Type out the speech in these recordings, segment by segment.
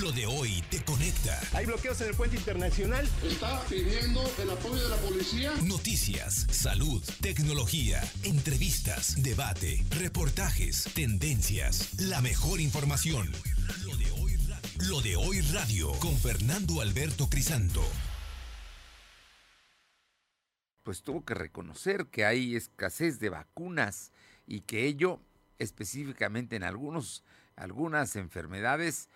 Lo de hoy te conecta. Hay bloqueos en el puente internacional. Está pidiendo el apoyo de la policía. Noticias, salud, tecnología, entrevistas, debate, reportajes, tendencias, la mejor información. Lo de hoy radio, Lo de hoy radio con Fernando Alberto Crisanto. Pues tuvo que reconocer que hay escasez de vacunas y que ello específicamente en algunos algunas enfermedades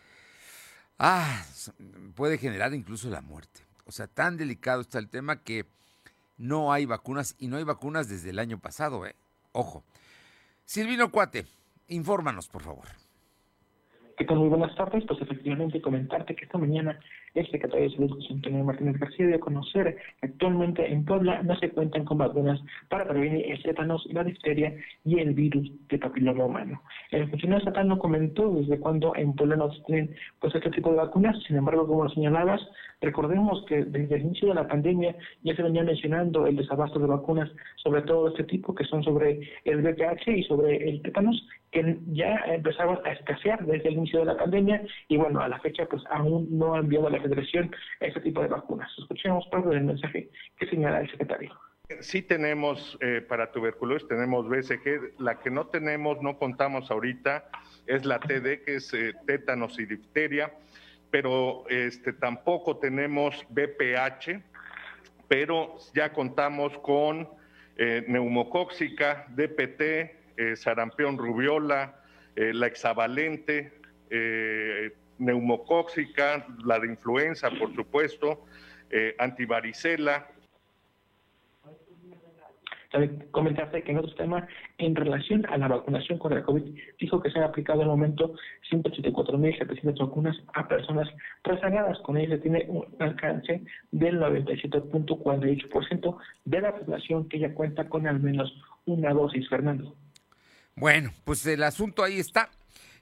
ah, puede generar incluso la muerte. O sea, tan delicado está el tema que no hay vacunas y no hay vacunas desde el año pasado, ¿eh? Ojo. Silvino Cuate, infórmanos, por favor. ¿Qué tal? Muy buenas tardes. Pues efectivamente comentarte que esta mañana el secretario de Salud, José Antonio Martínez García, dio a conocer que actualmente en Puebla no se cuentan con vacunas para prevenir el tétanos, la difteria y el virus de papiloma humano. El funcionario estatal no comentó desde cuándo en Puebla no se tienen pues este tipo de vacunas, sin embargo, como lo señalabas, recordemos que desde el inicio de la pandemia ya se venía mencionando el desabasto de vacunas, sobre todo este tipo, que son sobre el VPH y sobre el tétanos, que ya empezaban a escasear desde el inicio de la pandemia y bueno, a la fecha pues aún no ha enviado la federación este tipo de vacunas. Escuchemos parte del mensaje que señala el secretario. Sí tenemos eh, para tuberculosis, tenemos BCG, la que no tenemos, no contamos ahorita, es la TD, que es eh, tétanos y difteria, pero este, tampoco tenemos BPH, pero ya contamos con eh, neumocóxica, DPT, eh, sarampión rubiola, la hexavalente, neumocóxica, la de influenza, por supuesto, eh, antivaricela. Comentarte que en otro tema, en relación a la vacunación contra el COVID, dijo que se han aplicado al momento 184.700 vacunas a personas rezagadas. Con ello se tiene un alcance del 97.48% de la población que ya cuenta con al menos una dosis, Fernando. Bueno, pues el asunto ahí está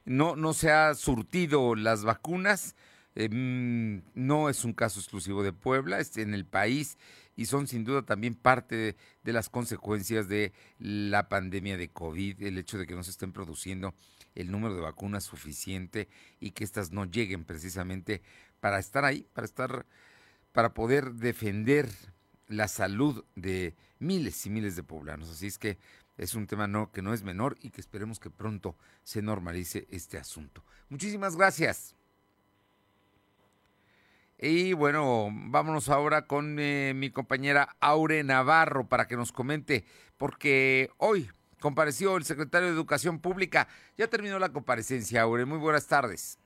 no, no se ha surtido las vacunas. Eh, mm, no es un caso exclusivo de Puebla, es en el país y son sin duda también parte de, las consecuencias de la pandemia de COVID, el hecho de que no se estén produciendo el número de vacunas suficiente y que éstas no lleguen precisamente para estar ahí, para estar, para poder defender la salud de miles y miles de poblanos. Así es que es un tema no, que no es menor y que esperemos que pronto se normalice este asunto. Muchísimas gracias. Y bueno, vámonos ahora con eh, mi compañera Aure Navarro para que nos comente, porque hoy compareció el secretario de Educación Pública. Ya terminó la comparecencia, Aure. Muy buenas tardes.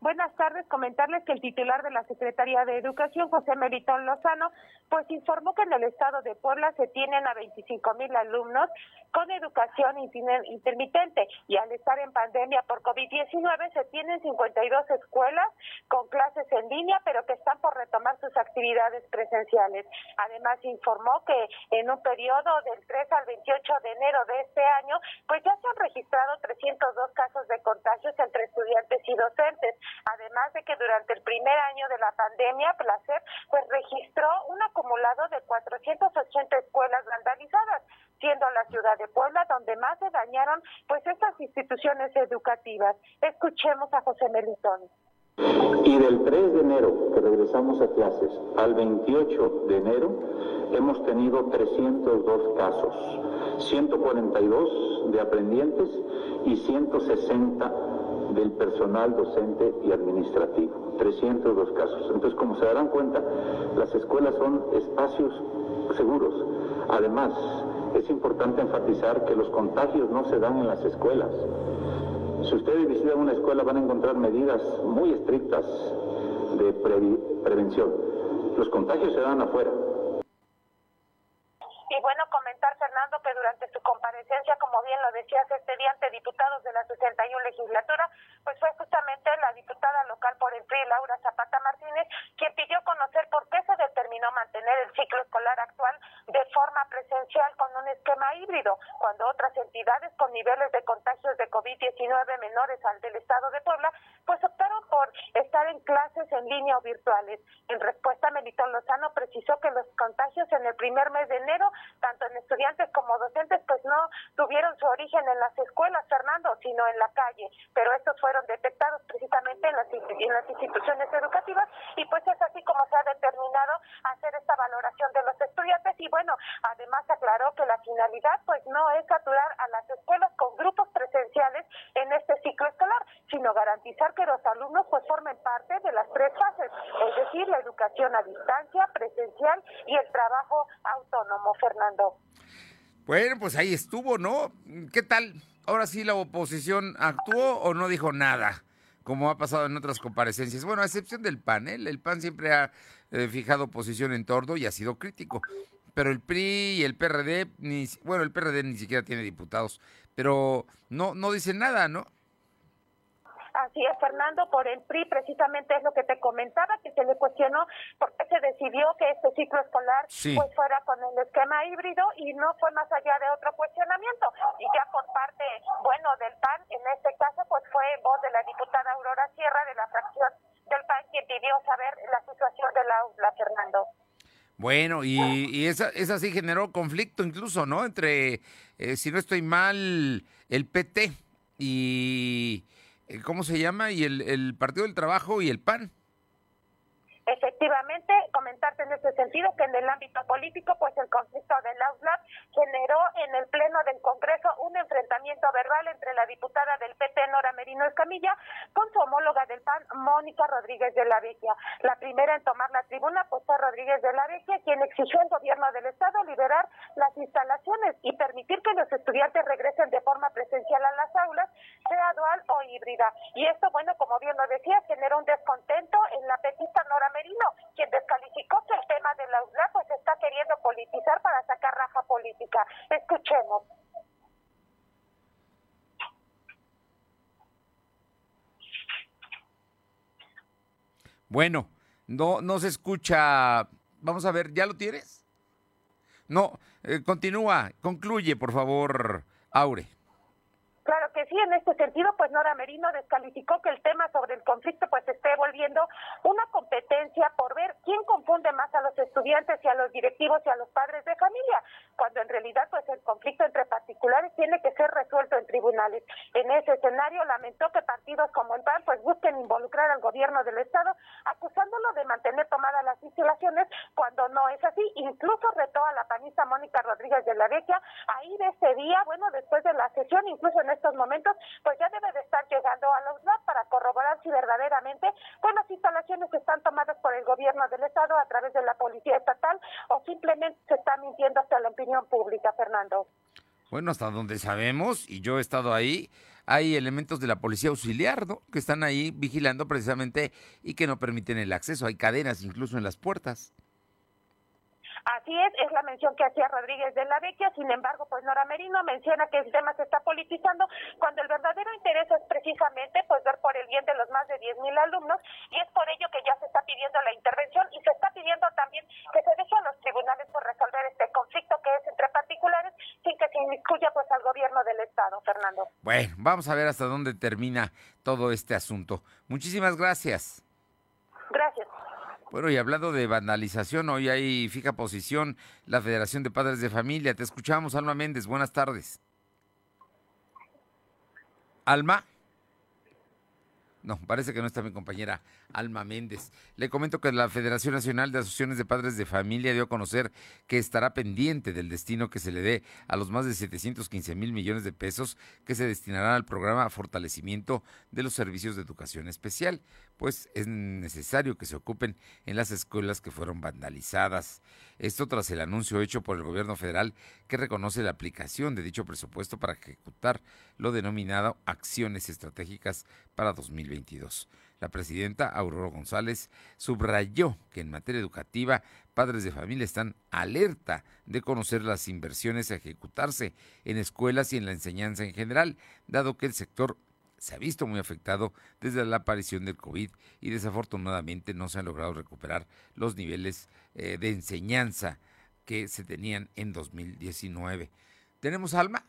Buenas tardes. Comentarles que el titular de la Secretaría de Educación, José Meritón Lozano, pues informó que en el estado de Puebla se tienen a 25 mil alumnos con educación intermitente y al estar en pandemia por COVID-19 se tienen 52 escuelas con clases en línea, pero que están por retomar sus actividades presenciales. Además, informó que en un periodo del 3 al 28 de enero de este año, pues ya se han registrado 302 casos de contagios entre estudiantes y docentes. Además de que durante el primer año de la pandemia, Placer pues registró un acumulado de 480 escuelas vandalizadas, siendo la ciudad de Puebla donde más se dañaron pues estas instituciones educativas. Escuchemos a José Melitón. Y del 3 de enero que regresamos a clases al 28 de enero hemos tenido 302 casos, 142 de aprendientes y 160 del personal docente y administrativo. 302 casos. Entonces, como se darán cuenta, las escuelas son espacios seguros. Además, es importante enfatizar que los contagios no se dan en las escuelas. Si ustedes visitan una escuela van a encontrar medidas muy estrictas de prevención. Los contagios se dan afuera. Y bueno, comentar, Fernando, que durante su comparecencia, como bien lo decías este día ante diputados de la 61 legislatura, pues fue justamente la diputada local por el PRI, Laura Zapata Martínez, quien pidió conocer por qué se determinó mantener el ciclo escolar actual de forma presencial con un esquema híbrido, cuando otras entidades con niveles de contagios de COVID-19 menores al del Estado de Puebla, pues optaron por estar en clases en línea o virtuales. En respuesta, Melitón Lozano precisó que los contagios en el primer mes de enero tanto en estudiantes como docentes, pues no tuvieron su origen en las escuelas, Fernando, sino en la calle, pero estos fueron detectados precisamente en las, instituciones educativas y pues es así como se ha determinado hacer esta valoración de los estudiantes. Y bueno, además aclaró que la finalidad pues no es saturar a las escuelas con grupos presenciales en este ciclo sino garantizar que los alumnos pues formen parte de las tres fases, es decir, la educación a distancia, presencial y el trabajo autónomo, Fernando. Bueno, pues ahí estuvo, ¿no? ¿Qué tal? Ahora sí la oposición actuó o no dijo nada, como ha pasado en otras comparecencias. Bueno, a excepción del PAN, ¿eh? el PAN siempre ha eh, fijado posición en torno y ha sido crítico. Pero el PRI y el PRD, ni, bueno, el PRD ni siquiera tiene diputados, pero no, no dicen nada, ¿no? Así es, Fernando, por el PRI precisamente es lo que te comentaba, que se le cuestionó por qué se decidió que este ciclo escolar pues fuera con el esquema híbrido y no fue más allá de otro cuestionamiento. Y ya por parte, bueno, del PAN, en este caso, pues fue voz de la diputada Aurora Sierra de la fracción del PAN quien pidió saber la situación de la aula, Fernando. Bueno, y, y esa, esa sí generó conflicto incluso, ¿no? Entre, eh, si no estoy mal, el PT y ¿cómo se llama? Y el, el Partido del Trabajo y el PAN. Efectivamente, comentarte en ese sentido que en el ámbito político, pues el conflicto del AUSLAB generó en el Pleno del Congreso un enfrentamiento verbal entre la diputada del PT, Nora Merino Escamilla, con su homóloga del PAN, Mónica Rodríguez de la Vecchia. La primera en tomar la tribuna, pues fue Rodríguez de la Vecchia, quien exigió al gobierno del Estado liberar las instalaciones y permitir que los estudiantes regresen de forma presencial a las aulas, sea dual o híbrida. Y esto, bueno, como bien lo decía, generó un descontento en la petista Nora Merino, quien descalificó que el tema de la UNA pues está queriendo politizar para sacar raja política. Escuchemos. Bueno, no, no se escucha. Vamos a ver, ¿ya lo tienes? No, eh, continúa, concluye, por favor, Aure. Que sí, en este sentido, pues Nora Merino descalificó que el tema sobre el conflicto pues esté volviendo una competencia por ver quién confunde más a los estudiantes y a los directivos y a los padres de familia, cuando en realidad pues el conflicto entre particulares tiene que ser resuelto en tribunales. En ese escenario lamentó que partidos como el PAN pues busquen involucrar al gobierno del estado acusándolo de mantener tomadas las instalaciones cuando no es así. Incluso retó a la panista Mónica Rodríguez de la Vecchia a ir ese día, bueno, después de la sesión, incluso en estos momentos, pues ya debe de estar llegando a los UNAP para corroborar si verdaderamente pues las instalaciones están tomadas por el gobierno del Estado a través de la policía estatal o simplemente se está mintiendo hasta la opinión pública, Fernando. Bueno, hasta donde sabemos, y yo he estado ahí, hay elementos de la policía auxiliar, ¿no? Que están ahí vigilando precisamente y que no permiten el acceso. Hay cadenas incluso en las puertas. Así es, es la mención que hacía Rodríguez de la Vecchia, sin embargo, pues Nora Merino menciona que el tema se está politizando cuando el verdadero interés es precisamente pues ver por el bien de los más de 10.000 alumnos y es por ello que ya se está pidiendo la intervención y se está pidiendo también que se deje a los tribunales por resolver este conflicto que es entre particulares sin que se inmiscuya pues al gobierno del Estado, Fernando. Bueno, vamos a ver hasta dónde termina todo este asunto. Muchísimas gracias. Gracias. Bueno, y hablando de vandalización, hoy hay fija posición la Federación de Padres de Familia. Te escuchamos, Alma Méndez. Buenas tardes. Alma. No, parece que no está mi compañera Alma Méndez. Le comento que la Federación Nacional de Asociaciones de Padres de Familia dio a conocer que estará pendiente del destino que se le dé a los más de 715 mil millones de pesos que se destinarán al programa Fortalecimiento de los Servicios de Educación Especial, pues es necesario que se ocupen en las escuelas que fueron vandalizadas. Esto tras el anuncio hecho por el gobierno federal que reconoce la aplicación de dicho presupuesto para ejecutar lo denominado acciones estratégicas para 2022. La presidenta Aurora González subrayó que en materia educativa, padres de familia están alerta de conocer las inversiones a ejecutarse en escuelas y en la enseñanza en general, dado que el sector se ha visto muy afectado desde la aparición del COVID y desafortunadamente no se han logrado recuperar los niveles eh, de enseñanza que se tenían en 2019. ¿Tenemos Alma?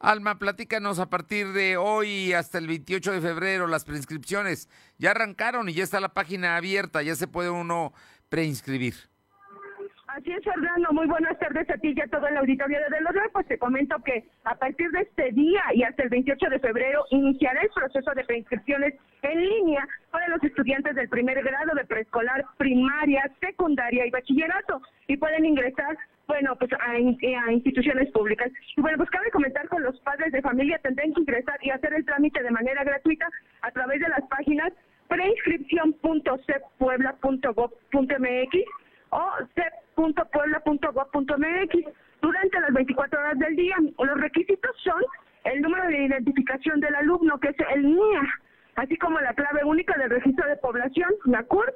Alma, platícanos a partir de hoy hasta el 28 de febrero las preinscripciones. Ya arrancaron y ya está la página abierta, ya se puede uno preinscribir. Así es, Fernando. Muy buenas tardes a ti y a todo el auditorio de Los Pues te comento que a partir de este día y hasta el 28 de febrero iniciará el proceso de preinscripciones en línea para los estudiantes del primer grado de preescolar, primaria, secundaria y bachillerato. Y pueden ingresar bueno, pues a, a, instituciones públicas. Y bueno, pues cabe comentar con los padres de familia tendrán que ingresar y hacer el trámite de manera gratuita a través de las páginas preinscripción.ceppuebla.gov.mx o cep.puebla.gov.mx durante las 24 horas del día. Los requisitos son el número de identificación del alumno, que es el NIA, así como la clave única del registro de población, la CUR,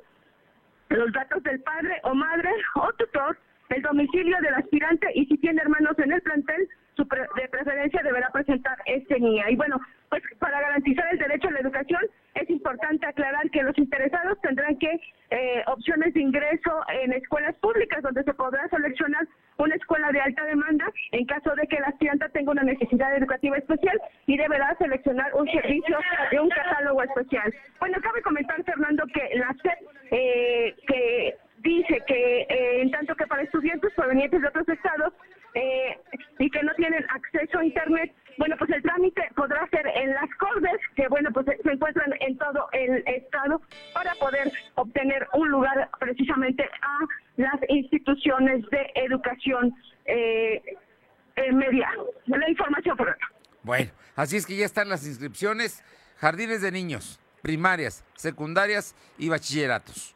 los datos del padre o madre o tutor, el domicilio del aspirante y si tiene hermanos en el plantel, su de preferencia deberá presentar este NIA. Y bueno, pues para garantizar el derecho a la educación es importante aclarar que los interesados tendrán que eh, opciones de ingreso en escuelas públicas donde se podrá seleccionar una escuela de alta demanda en caso de que el aspirante tenga una necesidad educativa especial y deberá seleccionar un servicio de un catálogo especial. Bueno, cabe comentar, Fernando, que la eh, que dice que eh, en tanto que para estudiantes provenientes de otros estados eh, y que no tienen acceso a Internet, bueno, pues el trámite podrá ser en las Cordes, que bueno, pues se encuentran en todo el estado, para poder obtener un lugar precisamente a las instituciones de educación eh, media. La información por Bueno, así es que ya están las inscripciones, jardines de niños, primarias, secundarias y bachilleratos.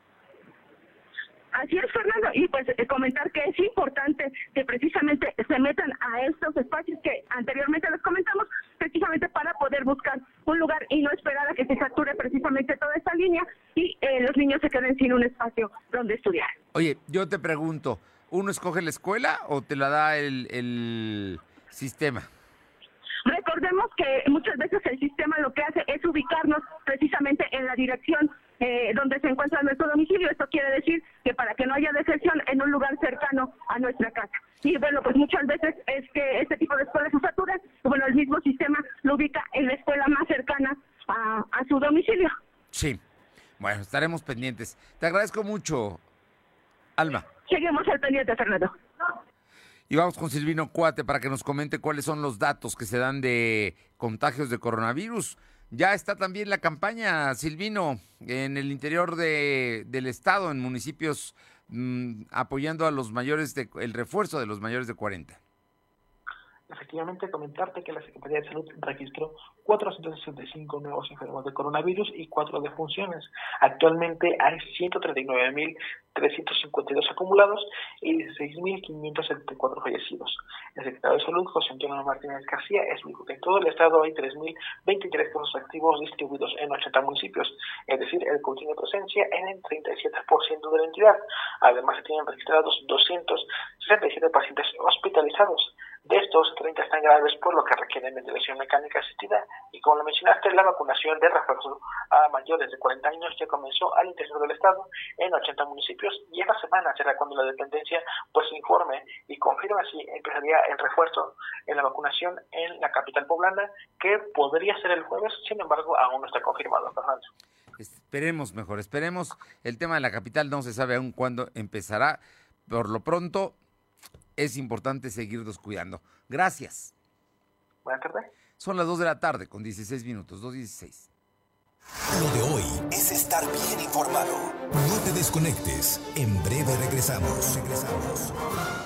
Así es, Fernando, y pues eh, comentar que es importante que precisamente se metan a estos espacios que anteriormente les comentamos, precisamente para poder buscar un lugar y no esperar a que se sature precisamente toda esta línea y eh, los niños se queden sin un espacio donde estudiar. Oye, yo te pregunto, ¿uno escoge la escuela o te la da el, el sistema? Recordemos que muchas veces el sistema lo que hace es ubicarnos precisamente en la dirección eh, donde se encuentra nuestro domicilio. Esto quiere decir que para que no haya decepción en un lugar cercano a nuestra casa. Y bueno, pues muchas veces es que este tipo de escuelas se saturan, bueno, el mismo sistema lo ubica en la escuela más cercana a, a su domicilio. Sí, bueno, estaremos pendientes. Te agradezco mucho, Alma. Seguimos al pendiente, Fernando. Y vamos con Silvino Cuate para que nos comente cuáles son los datos que se dan de contagios de coronavirus. Ya está también la campaña, Silvino, en el interior de, del estado, en municipios, mm, apoyando a los mayores, de, el refuerzo de los mayores de 40. Efectivamente, comentarte que la Secretaría de Salud registró 465 nuevos enfermos de coronavirus y 4 defunciones. Actualmente hay 139.352 acumulados y 16.574 fallecidos. El secretario de Salud, José Antonio Martínez García, explicó que en todo el estado hay 3.023 casos activos distribuidos en 80 municipios, es decir, el que de presencia en el 37% de la entidad. Además, se tienen registrados 267 pacientes hospitalizados. De estos, 30 están graves por lo que requieren ventilación mecánica asistida y como lo mencionaste, la vacunación de refuerzo a mayores de 40 años ya comenzó al interior del estado en 80 municipios y esta semana será cuando la dependencia pues informe y confirme si empezaría el refuerzo en la vacunación en la capital poblana que podría ser el jueves, sin embargo aún no está confirmado, Fernando. Esperemos mejor, esperemos. El tema de la capital no se sabe aún cuándo empezará. Por lo pronto, es importante seguirnos cuidando. Gracias. Buenas tardes. Son las 2 de la tarde con 16 minutos, 2.16. Lo de hoy es estar bien informado. No te desconectes. En breve regresamos. Regresamos.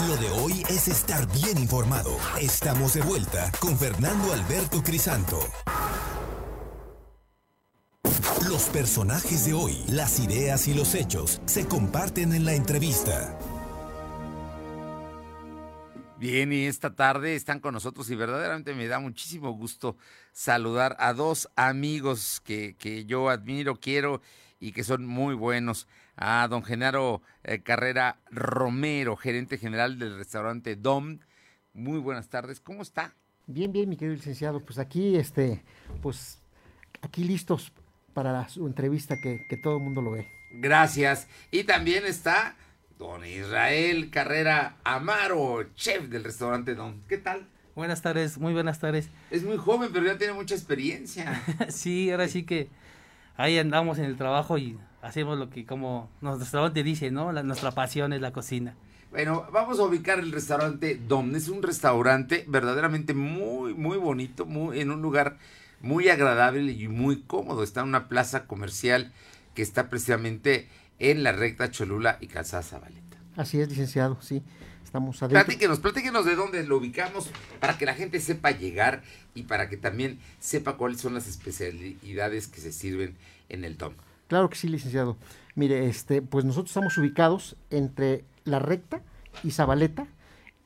Lo de hoy es estar bien informado. Estamos de vuelta con Fernando Alberto Crisanto. Los personajes de hoy, las ideas y los hechos se comparten en la entrevista. Bien, y esta tarde están con nosotros y verdaderamente me da muchísimo gusto saludar a dos amigos que, que yo admiro, quiero y que son muy buenos. A don Genaro eh, Carrera Romero, gerente general del restaurante Dom. Muy buenas tardes, ¿cómo está? Bien, bien, mi querido licenciado. Pues aquí, este, pues, aquí listos para su entrevista que, que todo el mundo lo ve. Gracias. Y también está don Israel Carrera Amaro, chef del restaurante Dom. ¿Qué tal? Buenas tardes, muy buenas tardes. Es muy joven, pero ya tiene mucha experiencia. sí, ahora sí que ahí andamos en el trabajo y hacemos lo que como nuestro restaurante dice, ¿no? La, nuestra pasión es la cocina. Bueno, vamos a ubicar el restaurante Dom. Es un restaurante verdaderamente muy, muy bonito, muy, en un lugar muy agradable y muy cómodo. Está en una plaza comercial que está precisamente en la recta Cholula y Calzada Zabaleta. Así es, licenciado, sí. Estamos adentro. Platíquenos, platíquenos de dónde lo ubicamos para que la gente sepa llegar y para que también sepa cuáles son las especialidades que se sirven en el Dom. Claro que sí, licenciado. Mire, este, pues nosotros estamos ubicados entre la recta y Zabaleta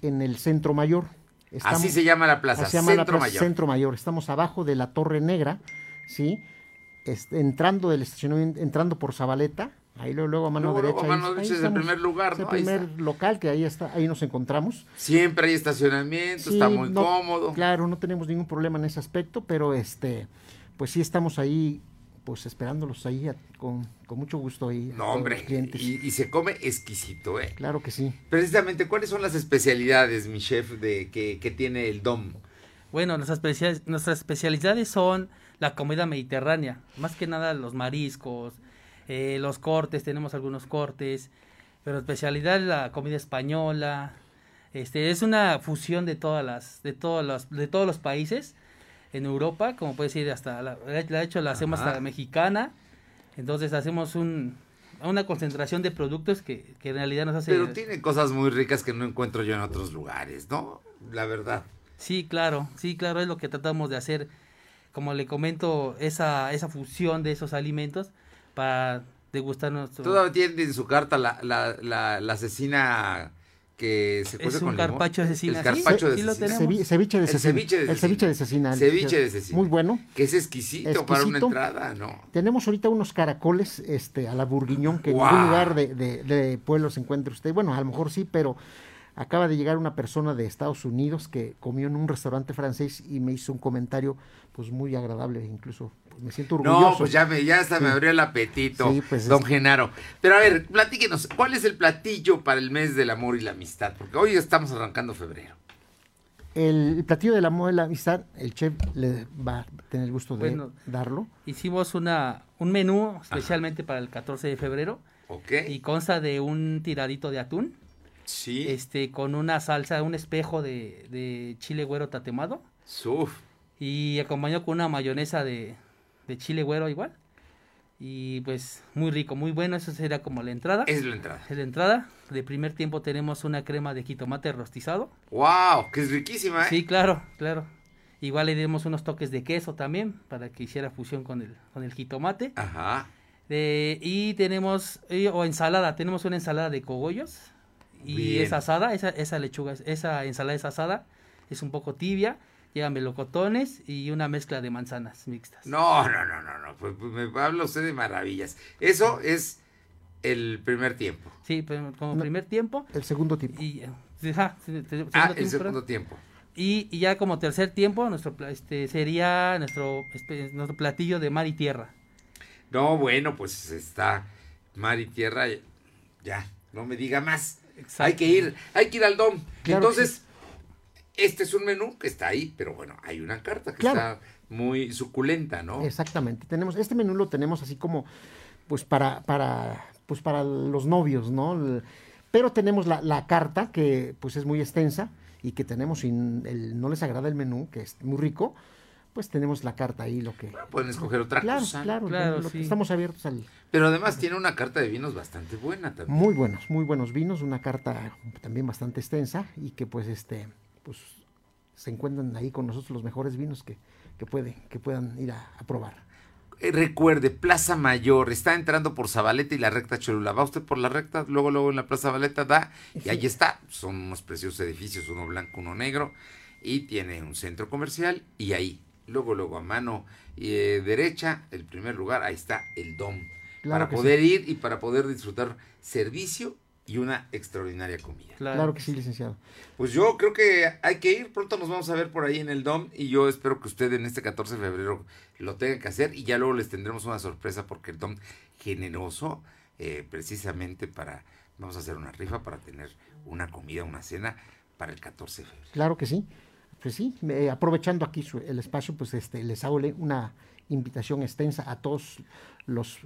en el centro mayor. así se llama la plaza, llama Centro la plaza Mayor. Centro Mayor. Estamos abajo de la Torre Negra, ¿sí? Este, entrando del estacionamiento, entrando por Zabaleta, ahí luego, luego a mano Luego, derecha. luego a mano derecha es el primer lugar, Es el ¿no? Ahí primer local que ahí está, ahí nos encontramos. Siempre hay estacionamiento, Sí, está muy no, cómodo. Claro, no tenemos ningún problema en ese aspecto, pero este, pues sí estamos ahí, pues esperándolos ahí a- con, con mucho gusto ahí. a No, hombre, los clientes. y, y se come exquisito, ¿eh? Claro que sí. Precisamente, ¿cuáles son las especialidades, mi chef, de que, que tiene el DOM? Bueno, nuestras, especia- nuestras especialidades son la comida mediterránea, más que nada los mariscos, eh, los cortes, tenemos algunos cortes, pero especialidad es la comida española. Este es una fusión de todas las, de todos los, de todos los países en Europa, como puede decir hasta la, de hecho la hacemos hasta la mexicana, entonces hacemos un, una concentración de productos que, que en realidad nos hace Pero tiene cosas muy ricas que no encuentro yo en otros lugares, ¿no? La verdad. Sí, claro, sí, claro, es lo que tratamos de hacer, como le comento, esa, esa fusión de esos alimentos para degustar nuestro... Todavía tiene en su carta la, la, la, la asesina que se Es cuece un con limón. carpaccio de cecina, El sí, carpaccio de sí lo ceviche de El cecina. ceviche de El ceviche de cecina. Ceviche de cecina. Muy bueno. Que es exquisito, para una Exquisito. entrada, ¿no? Tenemos ahorita unos caracoles este, a la burguiñón que en ¡Guau! ningún lugar de, de, de pueblo se encuentra usted. Bueno, a lo mejor sí, pero acaba de llegar una persona de Estados Unidos que comió en un restaurante francés y me hizo un comentario pues muy agradable, incluso pues, me siento orgulloso. No, pues ya, me, ya hasta me abrió el apetito, Sí, pues, don es- Genaro. Pero a ver, platíquenos, ¿cuál es el platillo para el mes del amor y la amistad? Porque hoy estamos arrancando febrero. El, el platillo del amor de la amistad, el chef le va a tener el gusto de Bueno, darlo. Hicimos una, un menú especialmente para el 14 de febrero Ok. y consta de un tiradito de atún, Sí. este con una salsa, un espejo de, de chile güero tatemado Suf. Y acompañado con una mayonesa de, de chile güero igual. Y pues muy rico, muy bueno, eso sería como la entrada. Es la entrada. Es la entrada. De primer tiempo tenemos una crema de jitomate rostizado. ¡Wow! Que es riquísima, ¿eh? Sí, claro, claro. Igual le dimos unos toques de queso también para que hiciera fusión con el, con el jitomate. Ajá. Eh, y tenemos, o ensalada, tenemos una ensalada de cogollos. Y Bien. es asada, esa, esa lechuga, es- esa ensalada es asada, es un poco tibia. Llevan melocotones y una mezcla de manzanas mixtas. No, no, no, no, no. Pues, pues, me habla usted de maravillas. Eso es el primer tiempo. Sí, pero como No. primer tiempo. El segundo tiempo. Y, ajá, Ah, el perdón. segundo tiempo. Y, y ya como tercer tiempo, nuestro este sería nuestro, este, nuestro platillo de mar y tierra. No, bueno, pues está mar y tierra. Ya, no me diga más. Exacto. Hay que ir, hay que ir al DOM. Claro Entonces, este es un menú que está ahí, pero bueno, hay una carta que Claro. está muy suculenta, ¿no? Exactamente. Tenemos, este menú lo tenemos así como, pues para, para, pues para los novios, ¿no? El- pero tenemos la, la carta que pues es muy extensa y que tenemos, si el, no les agrada el menú, que es muy rico, pues tenemos la carta ahí, lo que... Pueden escoger otra claro, cosa. Claro, Claro, lo- lo que sí. estamos abiertos al... Pero además tiene una carta de vinos bastante buena también. Muy buenos, muy buenos vinos, una carta también bastante extensa y que pues este, pues se encuentran ahí con nosotros los mejores vinos que, que, puede, que puedan ir a, a probar. Eh, Recuerde, Plaza Mayor, está entrando por Zabaleta y la recta Cholula. Va usted por la recta, luego, luego en la Plaza Zabaleta da, y ahí está. Son unos preciosos edificios, uno blanco, uno negro, y tiene un centro comercial, y ahí, luego, luego a mano eh, derecha, el primer lugar, ahí está el DOM. Claro para poder sí. ir y para poder disfrutar servicio y una extraordinaria comida. Claro, que sí, licenciado. Pues yo creo que hay que ir, pronto nos vamos a ver por ahí en el DOM y yo espero que usted en este 14 de febrero lo tenga que hacer y ya luego les tendremos una sorpresa porque el DOM generoso eh, precisamente para, vamos a hacer una rifa para tener una comida, una cena para el 14 de febrero. Claro que sí. Pues sí, aprovechando aquí su- el espacio, pues este, les hago una invitación extensa a todos los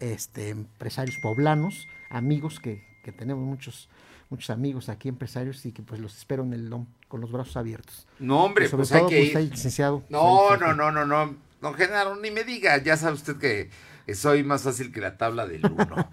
este, empresarios poblanos, amigos que, que tenemos muchos muchos amigos aquí empresarios y que pues los espero en el DOM con los brazos abiertos. No, hombre, sobre pues hay todo, que usted, ir. licenciado. No, pues, no, no, no, no, don Genaro, ni me diga, ya sabe usted que que soy más fácil que la tabla del uno.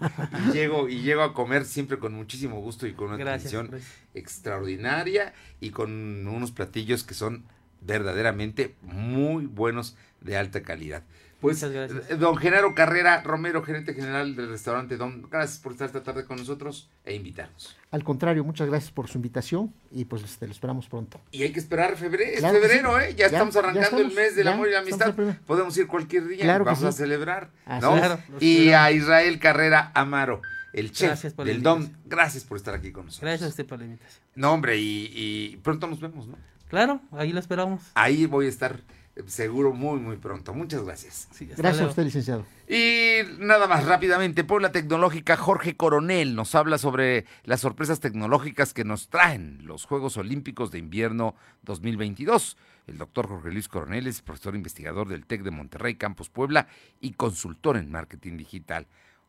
y llego y llego a comer siempre con muchísimo gusto y con una Gracias, atención gracias. extraordinaria y con unos platillos que son verdaderamente muy buenos de alta calidad. Pues, Muchas gracias. eh, don Genaro Carrera Romero, gerente general del restaurante Don, gracias por estar esta tarde con nosotros e invitarnos. Al contrario, muchas gracias por su invitación y pues este, lo esperamos pronto. Y hay que esperar febrero, Claro febrero, sí. ¿eh? Ya, Ya, estamos ya arrancando estamos, el mes del ya, amor y la amistad. Podemos ir cualquier día Claro vamos a celebrar, Así ¿no? es. Claro, los y a Israel Carrera Amaro, el chef Gracias por la del DOM, gracias por estar aquí con nosotros. Gracias a usted por la invitación. No, hombre, y, y pronto nos vemos, ¿no? Claro, ahí lo esperamos. Ahí voy a estar seguro muy, muy pronto. Muchas gracias. Sí, Gracias a usted, licenciado. Y nada más rápidamente, Puebla Tecnológica, Jorge Coronel nos habla sobre las sorpresas tecnológicas que nos traen los Juegos Olímpicos de Invierno 2022. El doctor Jorge Luis Coronel es profesor investigador del TEC de Monterrey, Campus Puebla y consultor en marketing digital.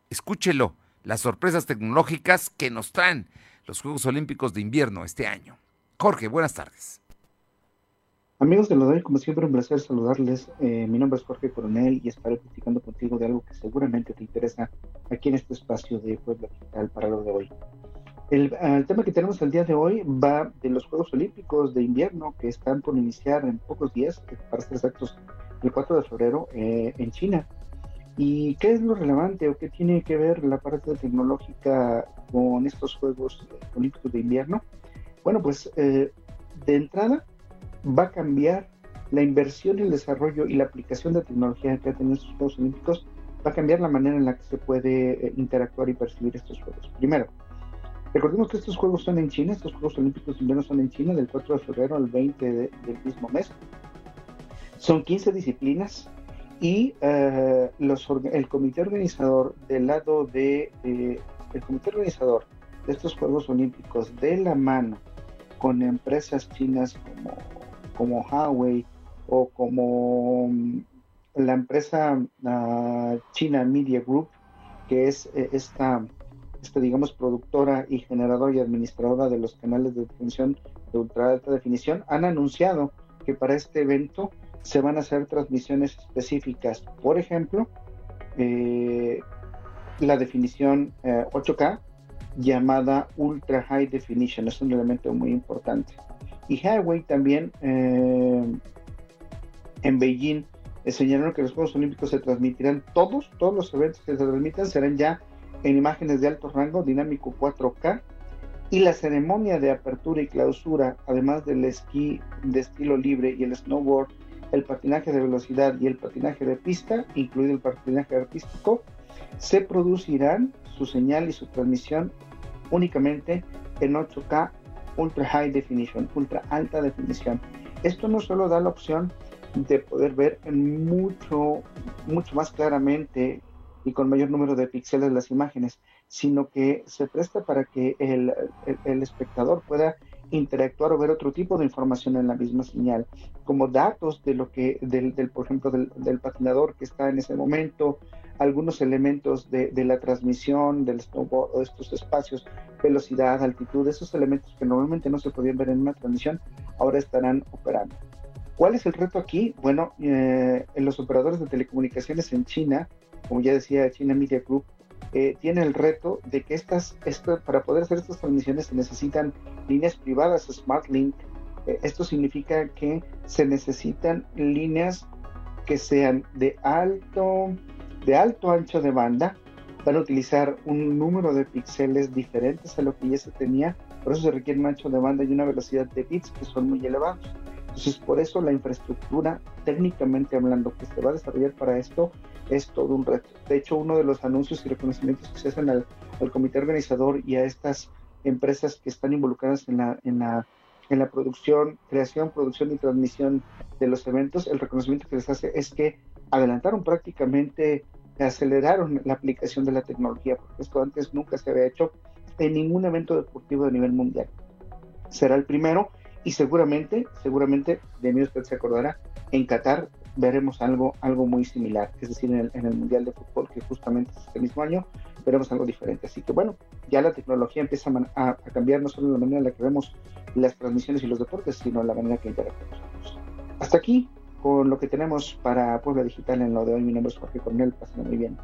Escúchelo, las sorpresas tecnológicas que nos traen los Juegos Olímpicos de Invierno este año. Jorge, buenas tardes. Amigos de lo de hoy, como siempre, un placer saludarles. Eh, mi nombre es Jorge Coronel y estaré platicando contigo de algo que seguramente te interesa aquí en este espacio de Puebla Digital para lo de hoy. El, el tema que tenemos el día de hoy va de los Juegos Olímpicos de invierno que están por iniciar en pocos días, para ser exactos, el 4 de febrero eh, en China. ¿Y qué es lo relevante o qué tiene que ver la parte tecnológica con estos Juegos Olímpicos de invierno? Bueno, pues eh, de entrada va a cambiar la inversión, el desarrollo y la aplicación de tecnología que ha tenido estos Juegos Olímpicos, va a cambiar la manera en la que se puede eh, interactuar y percibir estos Juegos. Primero, recordemos que estos Juegos son en China, estos Juegos Olímpicos de invierno son en China del 4 de febrero al 20 de- del mismo mes. Son 15 disciplinas y eh, los, el comité organizador del lado de eh, el comité organizador de estos Juegos Olímpicos de la mano con empresas chinas como, como Huawei o como mm, la empresa ah, China Media Group, que es eh, esta, esta, digamos, productora y generadora y administradora de los canales de definición de ultra alta definición, han anunciado que para este evento se van a hacer transmisiones específicas. Por ejemplo, eh, la definición eh, 8K llamada Ultra High Definition, es un elemento muy importante. Y Huawei también eh, en Beijing señalaron que los Juegos Olímpicos se transmitirán todos, todos los eventos que se transmitan serán ya en imágenes de alto rango, dinámico 4K, y la ceremonia de apertura y clausura, además del esquí de estilo libre y el snowboard, el patinaje de velocidad y el patinaje de pista, incluido el patinaje artístico, se producirán su señal y su transmisión únicamente en 8K Ultra High Definition, ultra alta definición. Esto no solo da la opción de poder ver mucho, mucho más claramente y con mayor número de píxeles las imágenes, sino que se presta para que el, espectador pueda interactuar o ver otro tipo de información en la misma señal, como datos de lo que, del, por ejemplo, del, del, patinador que está en ese momento, algunos elementos de, de la transmisión o estos espacios, velocidad, altitud, esos elementos que normalmente no se podían ver en una transmisión, ahora estarán operando. ¿Cuál es el reto aquí? Bueno, eh, los operadores de telecomunicaciones en China, como ya decía China Media Group, eh, tiene el reto de que estas, esto, para poder hacer estas transmisiones se necesitan líneas privadas, Smart Link. Eh, esto significa que se necesitan líneas que sean de alto, de alto ancho de banda, van a utilizar un número de píxeles diferentes a lo que ya se tenía, por eso se requiere un ancho de banda y una velocidad de bits que son muy elevados. Entonces, por eso la infraestructura, técnicamente hablando, que se va a desarrollar para esto, es todo un reto. De hecho, uno de los anuncios y reconocimientos que se hacen al, comité organizador y a estas empresas que están involucradas en la, producción, creación, producción y transmisión de los eventos, el reconocimiento que les hace es que adelantaron prácticamente, aceleraron la aplicación de la tecnología, porque esto antes nunca se había hecho en ningún evento deportivo de nivel mundial. Será el primero y seguramente, seguramente, de mí usted se acordará, en Qatar veremos algo, algo muy similar, es decir, en el, Mundial de Fútbol, que justamente es este mismo año, veremos algo diferente. Así que bueno, ya la tecnología empieza a, cambiar no solo la manera en la que vemos las transmisiones y los deportes, sino la manera que interactuamos. Hasta aquí con lo que tenemos para Puebla Digital en lo de hoy. Mi nombre es Jorge Cornel, pasen muy bien.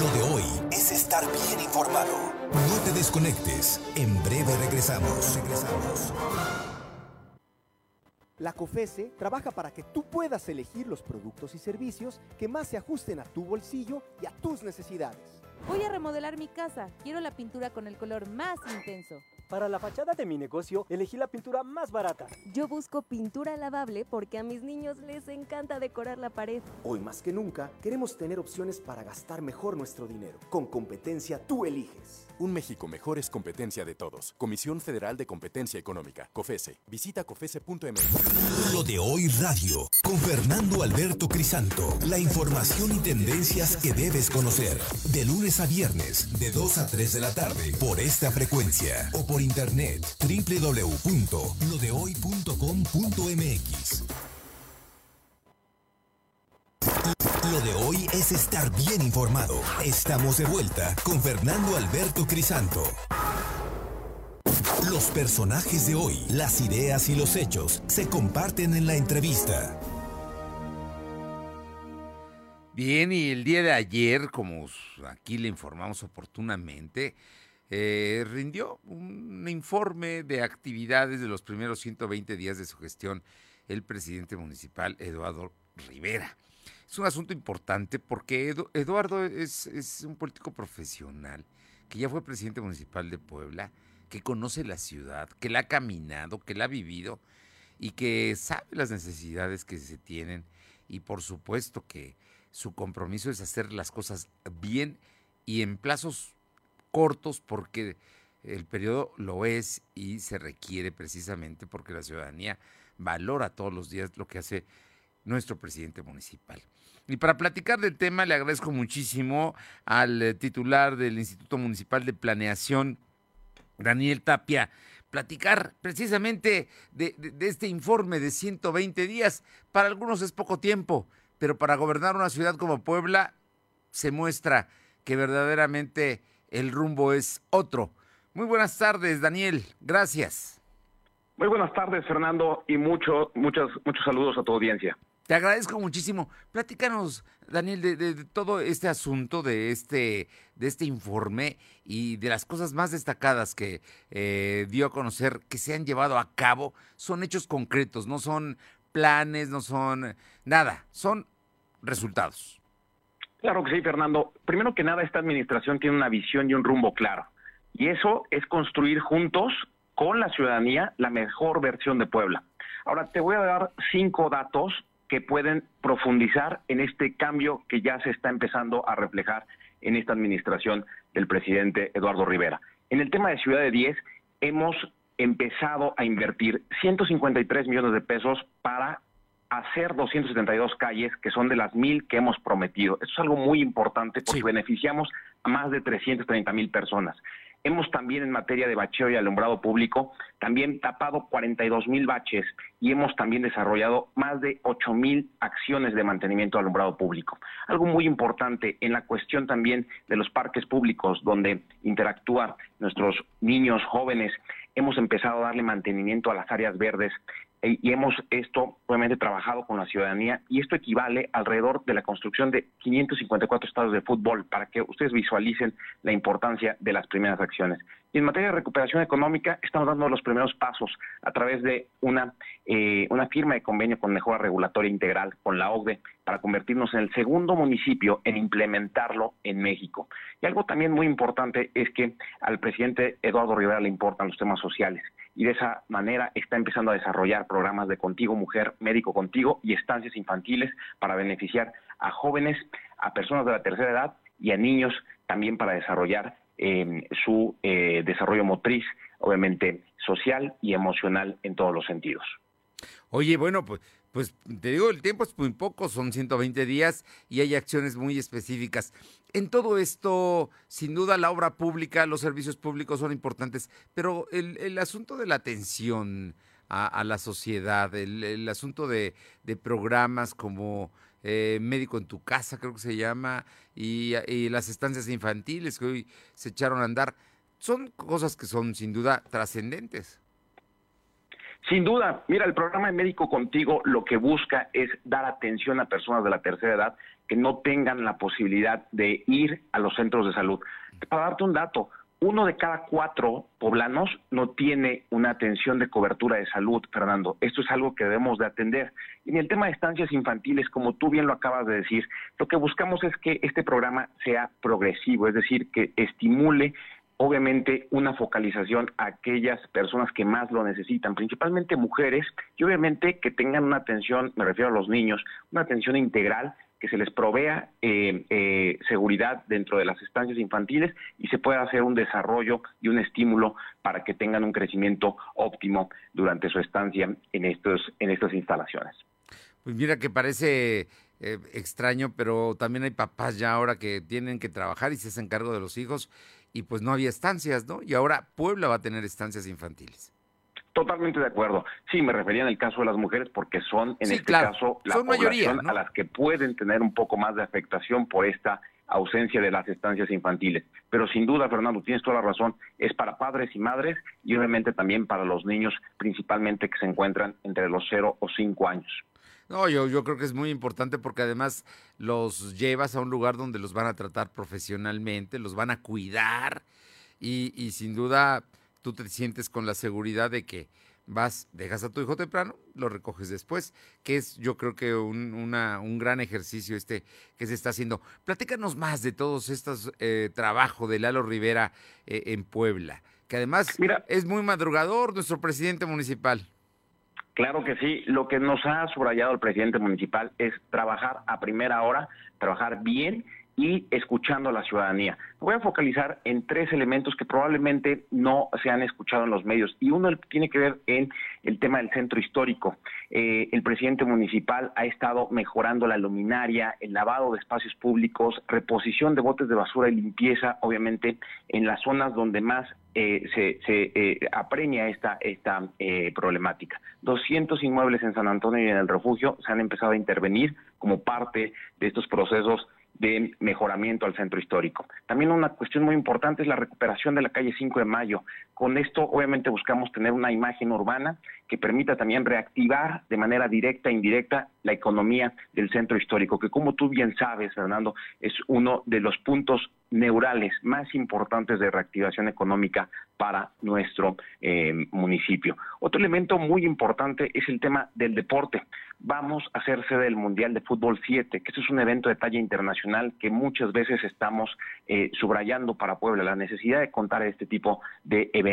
Lo de hoy es estar bien informado. No te desconectes. En breve regresamos. Regresamos. La COFESE trabaja para que tú puedas elegir los productos y servicios que más se ajusten a tu bolsillo y a tus necesidades. Voy a remodelar mi casa. Quiero la pintura con el color más intenso. Para la fachada de mi negocio, elegí la pintura más barata. Yo busco pintura lavable porque a mis niños les encanta decorar la pared. Hoy más que nunca, queremos tener opciones para gastar mejor nuestro dinero. Con competencia tú eliges. Un México mejor es competencia de todos. Comisión Federal de Competencia Económica, COFESE. Visita COFESE.mx. Lo de hoy radio, con Fernando Alberto Crisanto. La información y tendencias que debes conocer. De lunes a viernes, de 2 a 3 de la tarde, por esta frecuencia. O por internet, www.lodehoy.com.mx. Lo de hoy es estar bien informado. Estamos de vuelta con Fernando Alberto Crisanto. Los personajes de hoy, las ideas y los hechos se comparten en la entrevista. Bien, y el día de ayer, como aquí le informamos oportunamente, eh, rindió un informe de actividades de los primeros 120 días de su gestión el presidente municipal Eduardo Rivera es un asunto importante porque Eduardo es, un político profesional que ya fue presidente municipal de Puebla, que conoce la ciudad, que la ha caminado, que la ha vivido y que sabe las necesidades que se tienen y por supuesto que su compromiso es hacer las cosas bien y en plazos cortos porque el periodo lo es y se requiere precisamente porque la ciudadanía valora todos los días lo que hace nuestro presidente municipal. Y para platicar del tema, le agradezco muchísimo al eh, titular del Instituto Municipal de Planeación, Daniel Tapia, platicar precisamente de, este informe de 120 días. Para algunos es poco tiempo, pero para gobernar una ciudad como Puebla se muestra que verdaderamente el rumbo es otro. Muy buenas tardes, Daniel. Gracias. Muy buenas tardes, Fernando, y mucho, muchos, muchos saludos a tu audiencia. Te agradezco muchísimo. Platícanos, Daniel, de, todo este asunto, de este, de este informe y de las cosas más destacadas que eh, dio a conocer que se han llevado a cabo. Son hechos concretos, no son planes, no son nada, son resultados. Claro que sí, Fernando. Primero que nada, esta administración tiene una visión y un rumbo claro. Y eso es construir juntos con la ciudadanía la mejor versión de Puebla. Ahora te voy a dar cinco datos que pueden profundizar en este cambio que ya se está empezando a reflejar en esta administración del presidente Eduardo Rivera. En el tema de Ciudad de 10, hemos empezado a invertir 153 millones de pesos para hacer 272 calles, que son de las mil que hemos prometido. Eso es algo muy importante porque beneficiamos a más de 330 mil personas. Hemos también en materia de bacheo y alumbrado público, también tapado 42 mil baches y hemos también desarrollado más de 8 mil acciones de mantenimiento de alumbrado público. Algo muy importante en la cuestión también de los parques públicos donde interactúan nuestros niños jóvenes, hemos empezado a darle mantenimiento a las áreas verdes y hemos esto obviamente trabajado con la ciudadanía y esto equivale alrededor de la construcción de 554 estados de fútbol para que ustedes visualicen la importancia de las primeras acciones. Y en materia de recuperación económica estamos dando los primeros pasos a través de una, eh, una firma de convenio con mejora regulatoria integral con la OCDE para convertirnos en el segundo municipio en implementarlo en México. Y algo también muy importante es que al presidente Eduardo Rivera le importan los temas sociales y de esa manera está empezando a desarrollar programas de Contigo Mujer, Médico Contigo y estancias infantiles para beneficiar a jóvenes, a personas de la tercera edad y a niños también para desarrollar eh, su eh, desarrollo motriz, obviamente social y emocional en todos los sentidos. Oye, bueno, pues pues te digo, el tiempo es muy poco, son 120 días y hay acciones muy específicas. En todo esto, sin duda, la obra pública, los servicios públicos son importantes, pero el, asunto de la atención a, la sociedad, el, asunto de, programas como eh, Médico en tu casa, creo que se llama, y, y las estancias infantiles que hoy se echaron a andar, son cosas que son sin duda trascendentes. Sin duda, mira, el programa de Médico Contigo lo que busca es dar atención a personas de la tercera edad que no tengan la posibilidad de ir a los centros de salud. Para darte un dato, uno de cada cuatro poblanos no tiene una atención de cobertura de salud, Fernando. Esto es algo que debemos de atender. Y en el tema de estancias infantiles, como tú bien lo acabas de decir, lo que buscamos es que este programa sea progresivo, es decir, que estimule obviamente una focalización a aquellas personas que más lo necesitan, principalmente mujeres, y obviamente que tengan una atención, me refiero a los niños, una atención integral, que se les provea eh, eh, seguridad dentro de las estancias infantiles y se pueda hacer un desarrollo y un estímulo para que tengan un crecimiento óptimo durante su estancia en, estos, en estas instalaciones. Pues mira que parece eh, extraño, pero también hay papás ya ahora que tienen que trabajar y se hacen cargo de los hijos y pues no había estancias, ¿no? Y ahora Puebla va a tener estancias infantiles. Totalmente de acuerdo. Sí, me refería en el caso de las mujeres porque son, en este caso, la población a las que pueden tener un poco más de afectación por esta ausencia de las estancias infantiles. Pero sin duda, Fernando, tienes toda la razón, es para padres y madres y obviamente también para los niños, principalmente que se encuentran entre los 0 o 5 años. No, yo, yo creo que es muy importante porque además los llevas a un lugar donde los van a tratar profesionalmente, los van a cuidar y, y sin duda tú te sientes con la seguridad de que vas, dejas a tu hijo temprano, lo recoges después, que es yo creo que un, una, un gran ejercicio este que se está haciendo. Platícanos más de todos estos eh, trabajos de Lalo Rivera eh, en Puebla, que además Mira, es muy madrugador nuestro presidente municipal. Claro que sí. Lo que nos ha subrayado el presidente municipal es trabajar a primera hora, trabajar bien y escuchando a la ciudadanía. Voy a focalizar en tres elementos que probablemente no se han escuchado en los medios y uno tiene que ver en el tema del centro histórico. Eh, el presidente municipal ha estado mejorando la luminaria, el lavado de espacios públicos, reposición de botes de basura y limpieza, obviamente en las zonas donde más eh, se, se eh, esta, esta eh, problemática. 200 inmuebles en San Antonio y en el refugio se han empezado a intervenir como parte de estos procesos de mejoramiento al centro histórico. También una cuestión muy importante es la recuperación de la calle 5 de Mayo. Con esto, obviamente, buscamos tener una imagen urbana que permita también reactivar de manera directa e indirecta la economía del centro histórico, que como tú bien sabes, Fernando, es uno de los puntos neurales más importantes de reactivación económica para nuestro eh, municipio. Otro elemento muy importante es el tema del deporte. Vamos a hacer sede del Mundial de Fútbol 7, que es un evento de talla internacional que muchas veces estamos eh, subrayando para Puebla, la necesidad de contar este tipo de eventos.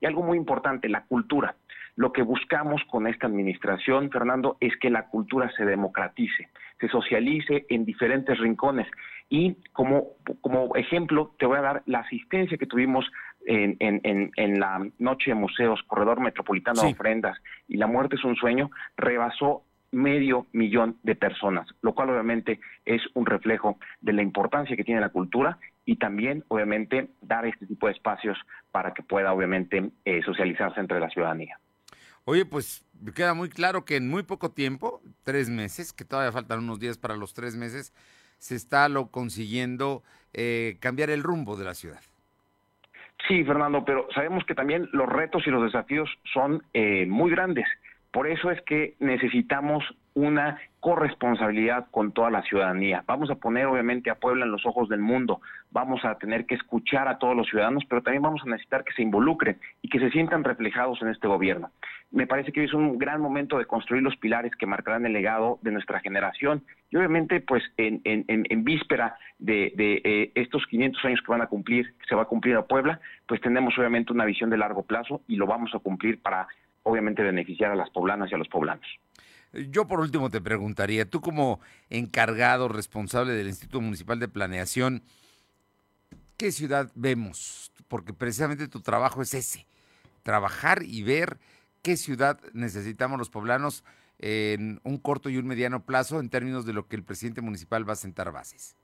Y algo muy importante, la cultura. Lo que buscamos con esta administración, Fernando, es que la cultura se democratice, se socialice en diferentes rincones. Y como, como ejemplo, te voy a dar la asistencia que tuvimos en, en, en, la Noche de Museos, Corredor Metropolitano de Ofrendas y La Muerte es un Sueño, rebasó medio millón de personas, lo cual obviamente es un reflejo de la importancia que tiene la cultura y también, obviamente, dar este tipo de espacios para que pueda, obviamente, eh, socializarse entre la ciudadanía. Oye, pues queda muy claro que en muy poco tiempo, tres meses, que todavía faltan unos días para los tres meses, se está lo consiguiendo eh, cambiar el rumbo de la ciudad. Sí, Fernando, pero sabemos que también los retos y los desafíos son eh, muy grandes. Por eso es que necesitamos una corresponsabilidad con toda la ciudadanía. Vamos a poner obviamente a Puebla en los ojos del mundo, vamos a tener que escuchar a todos los ciudadanos, pero también vamos a necesitar que se involucren y que se sientan reflejados en este gobierno. Me parece que hoy es un gran momento de construir los pilares que marcarán el legado de nuestra generación y obviamente pues en, víspera de, eh, estos 500 años que van a cumplir, que se va a cumplir a Puebla, pues tenemos obviamente una visión de largo plazo y lo vamos a cumplir para obviamente beneficiar a las poblanas y a los poblanos. Yo por último te preguntaría, tú como encargado, responsable del Instituto Municipal de Planeación, ¿qué ciudad vemos? Porque precisamente tu trabajo es ese, trabajar y ver qué ciudad necesitamos los poblanos en un corto y un mediano plazo en términos de lo que el presidente municipal va a sentar bases.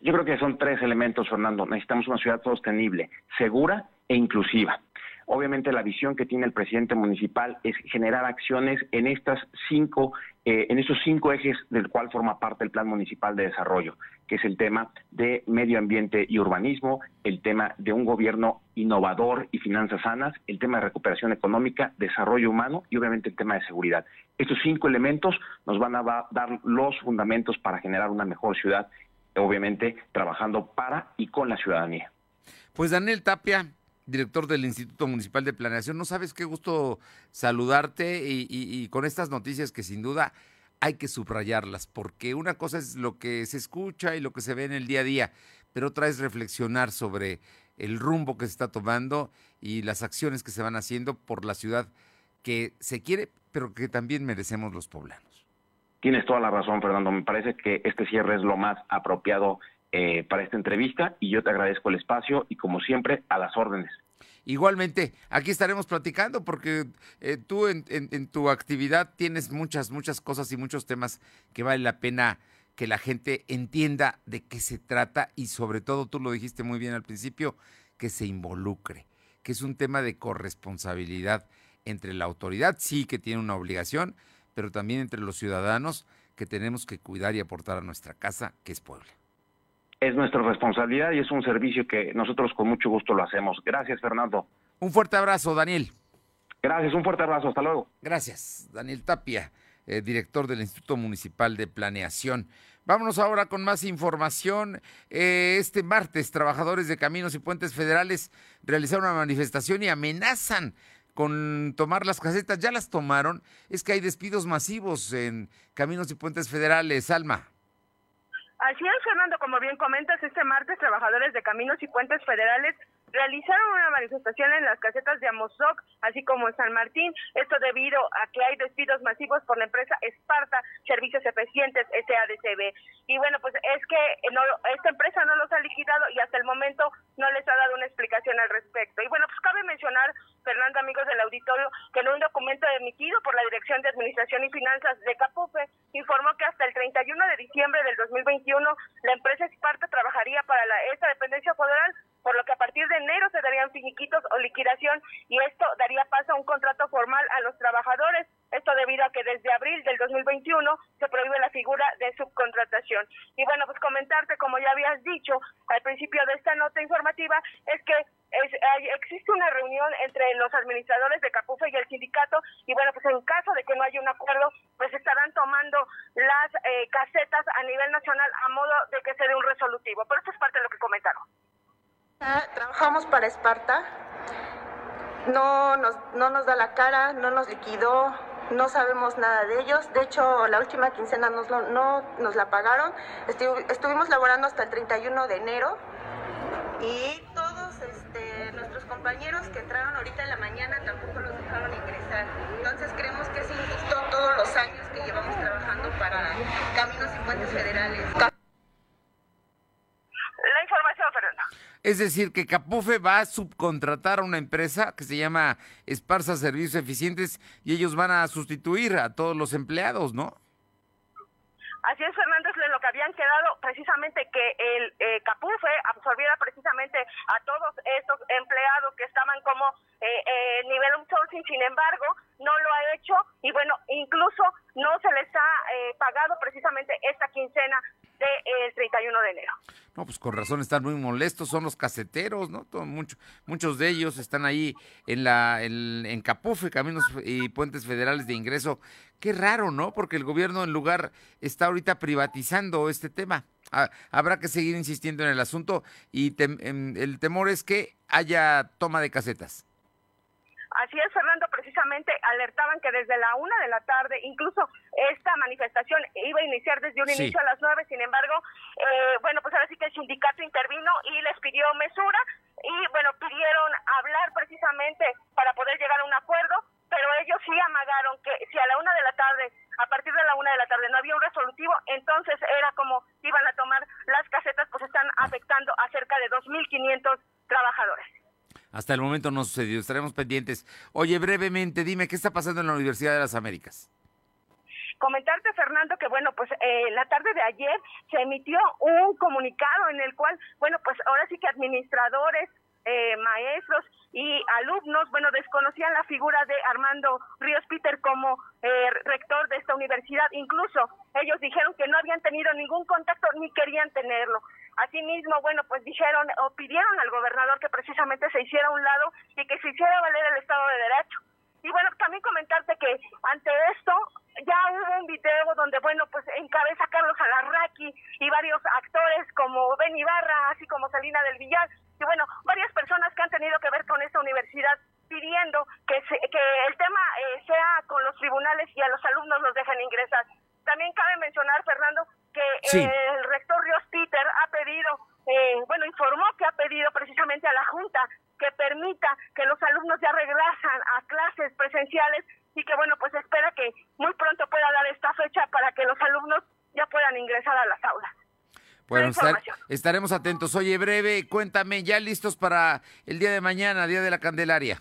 Yo creo que son tres elementos, Fernando. Necesitamos una ciudad sostenible, segura e inclusiva. Obviamente la visión que tiene el presidente municipal es generar acciones en estas cinco, eh, en estos cinco ejes del cual forma parte el Plan Municipal de Desarrollo, que es el tema de medio ambiente y urbanismo, el tema de un gobierno innovador y finanzas sanas, el tema de recuperación económica, desarrollo humano y obviamente el tema de seguridad. Estos cinco elementos nos van a dar los fundamentos para generar una mejor ciudad, obviamente trabajando para y con la ciudadanía. Pues Daniel Tapia, director del Instituto Municipal de Planeación. No sabes qué gusto saludarte y, con estas noticias que sin duda hay que subrayarlas, porque una cosa es lo que se escucha y lo que se ve en el día a día, pero otra es reflexionar sobre el rumbo que se está tomando y las acciones que se van haciendo por la ciudad que se quiere, pero que también merecemos los poblanos. Tienes toda la razón, Fernando. Me parece que este cierre es lo más apropiado eh, para esta entrevista y yo te agradezco el espacio y como siempre a las órdenes. Igualmente, aquí estaremos platicando porque eh, tú en, tu actividad tienes muchas, muchas cosas y muchos temas que vale la pena que la gente entienda de qué se trata y sobre todo, tú lo dijiste muy bien al principio, que se involucre, que es un tema de corresponsabilidad entre la autoridad, sí que tiene una obligación, pero también entre los ciudadanos que tenemos que cuidar y aportar a nuestra casa, que es Puebla es nuestra responsabilidad y es un servicio que nosotros con mucho gusto lo hacemos. Gracias, Fernando. Un fuerte abrazo, Daniel. Gracias, un fuerte abrazo. Hasta luego. Gracias, Daniel Tapia, eh, director del Instituto Municipal de Planeación. Vámonos ahora con más información. Eh, este martes, trabajadores de caminos y puentes federales realizaron una manifestación y amenazan con tomar las casetas. Ya las tomaron. Es que hay despidos masivos en caminos y puentes federales. Alma. Así es, Fernando, como bien comentas, este martes trabajadores de caminos y puentes federales realizaron una manifestación en las casetas de Amozoc, así como en San Martín, esto debido a que hay despidos masivos por la empresa Esparta Servicios Eficientes SADCB. Y bueno, pues es que esta empresa no los ha liquidado y hasta el momento no les ha dado una explicación al respecto. Y bueno, pues cabe mencionar, Fernando, amigos del auditorio, que en un documento emitido por la Dirección de Administración y Finanzas de Capufe, informó que hasta el 31 de diciembre del 2021 la empresa Esparta trabajaría para la, esta dependencia federal por lo que a partir de enero se darían finiquitos o liquidación y esto daría paso a un contrato formal a los trabajadores. Esto debido a que desde abril del 2021 se prohíbe la figura de subcontratación. Y bueno, pues comentarte, como ya habías dicho al principio de esta nota informativa, es que existe una reunión entre los administradores de Capufe y el sindicato y bueno, pues en caso de que no haya un acuerdo, pues estarán tomando las eh, casetas a nivel nacional a modo de que se dé un resolutivo. Pero esto es parte de lo que comentaron. Trabajamos para Esparta, no nos, no nos da la cara, no nos liquidó, no sabemos nada de ellos. De hecho, la última quincena nos no nos la pagaron. estuvimos laborando hasta el 31 de enero y todos este, nuestros compañeros que entraron ahorita en la mañana tampoco los dejaron ingresar. Entonces creemos que es injusto todos los años que llevamos trabajando para Caminos y Puentes Federales. Es decir, que Capufe va a subcontratar a una empresa que se llama Esparza Servicios Eficientes y ellos van a sustituir a todos los empleados, ¿no? Así es, Fernando, es lo que habían quedado precisamente que el eh, Capufe absorbiera precisamente a todos estos empleados que estaban como eh, eh, nivel outsourcing, sin embargo, no lo ha hecho y bueno, incluso no se les ha eh, pagado precisamente esta quincena del 31 de enero. No, pues con razón están muy molestos, son los caseteros, ¿no? Todo, mucho, muchos de ellos están ahí en la en, en Capufe, Caminos y Puentes Federales de Ingreso. Qué raro, ¿no? Porque el gobierno en lugar está ahorita privatizando este tema. Ha- habrá que seguir insistiendo en el asunto y tem- em, el temor es que haya toma de casetas. Así es, Fernando, precisamente alertaban que desde la una de la tarde, incluso esta manifestación iba a iniciar desde un Sí. inicio a las nueve, sin embargo, eh, bueno, pues ahora sí que el sindicato intervino y les pidió mesura y, bueno, pidieron hablar precisamente para poder llegar a un acuerdo, pero ellos sí amagaron que si a la una de la tarde, a partir de la una de la tarde no había un resolutivo, entonces era como iban a tomar las casetas, pues están afectando a cerca de 2.500 trabajadores. Hasta el momento no ha sucedido, estaremos pendientes. Oye, brevemente, dime, ¿qué está pasando en la Universidad de las Américas? Comentarte, Fernando, que bueno, pues eh, la tarde de ayer se emitió un comunicado en el cual, bueno, pues ahora sí que administradores, eh, maestros y alumnos, bueno, desconocían la figura de Armando Ríos Peter como eh, rector de esta universidad. Incluso ellos dijeron que no habían tenido ningún contacto ni querían tenerlo. Asimismo, bueno, pues dijeron o pidieron al gobernador que precisamente se hiciera a un lado y que se hiciera valer el Estado de Derecho. Y bueno, también comentarte que ante esto ya hubo un video donde, bueno, pues encabeza Carlos Alarraqui y varios actores como Ben Ibarra, así como Salina del Villar, y bueno, varias personas que han tenido que ver con esta universidad pidiendo que, se- que el tema eh, sea con los tribunales y a los alumnos los dejen ingresar. También cabe mencionar, Fernando, que Sí. el rector Ríos Peter ha pedido, eh, bueno, informó que ha pedido precisamente a la Junta que permita que los alumnos ya regresan a clases presenciales y que, bueno, pues espera que muy pronto pueda dar esta fecha para que los alumnos ya puedan ingresar a las aulas. Bueno, estar- estaremos atentos. Oye, breve, cuéntame, ¿ya listos para el día de mañana, Día de la Candelaria?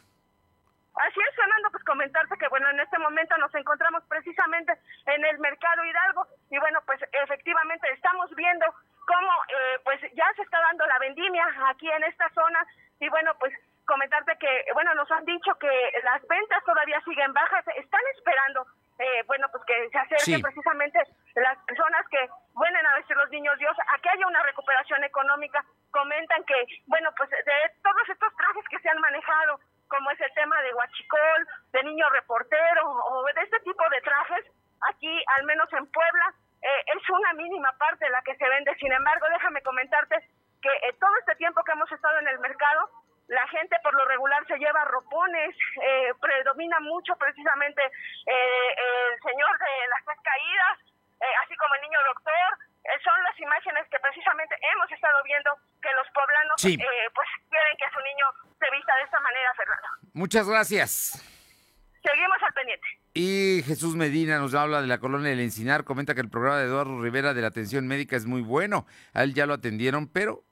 Así es, Fernando, pues comentarte que, bueno, en este momento nos encontramos precisamente en el Mercado Hidalgo y, bueno, pues efectivamente estamos viendo cómo, eh, pues ya se está dando la vendimia aquí en esta zona y, bueno, pues comentarte que, bueno, nos han dicho que las ventas todavía siguen bajas, están esperando, eh, bueno, pues que se acerquen Sí. precisamente las personas que vienen a vestir los niños Dios, a que haya una recuperación económica, comentan que, bueno, pues de todos estos trajes que se han manejado, como es el tema de huachicol, de niño reportero o de este tipo de trajes, aquí, al menos en Puebla, eh, es una mínima parte la que se vende. Sin embargo, déjame comentarte que eh, todo este tiempo que hemos estado en el mercado, la gente por lo regular se lleva ropones, eh, predomina mucho precisamente eh, el señor de las tres caídas, así como el niño doctor. Son las imágenes que precisamente hemos estado viendo que los poblanos Sí. eh, pues quieren que su niño se vista de esta manera, Fernando. Muchas gracias. Seguimos al pendiente. Y Jesús Medina nos habla de la colonia del Encinar, comenta que el programa de Eduardo Rivera de la atención médica es muy bueno. A él ya lo atendieron, pero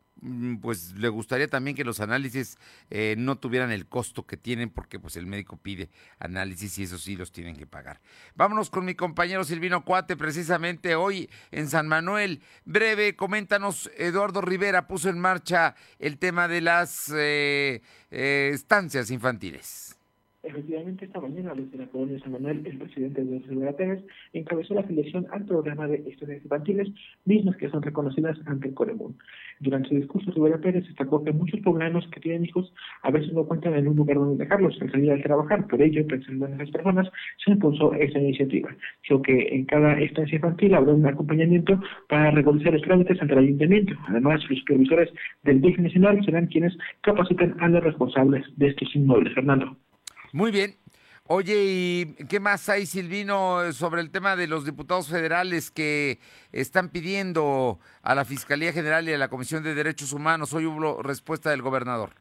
pues le gustaría también que los análisis eh, no tuvieran el costo que tienen porque pues el médico pide análisis y eso sí los tienen que pagar. Vámonos con mi compañero Silvino Cuate, precisamente hoy en San Manuel. Breve, coméntanos, Eduardo Rivera puso en marcha el tema de las eh, eh, estancias infantiles. Efectivamente, esta mañana, desde la colonia San Manuel, el presidente de Rivera Pérez encabezó la afiliación al programa de estudiantes infantiles, mismas que son reconocidas ante el Coremún. Durante su discurso, Rivera Pérez destacó que muchos poblanos que tienen hijos a veces no cuentan en un lugar donde dejarlos al salir a trabajar. Por ello, pensando en esas personas, se impulsó esta iniciativa. Dijo que en cada estancia infantil habrá un acompañamiento para regularizar los trámites ante el ayuntamiento. Además, los supervisores del DIF nacional serán quienes capaciten a los responsables de estos inmuebles. Fernando. Muy bien. Oye, ¿y qué más hay, Silvino, sobre el tema de los diputados federales que están pidiendo a la Fiscalía General y a la Comisión de Derechos Humanos? Hoy hubo respuesta del gobernador.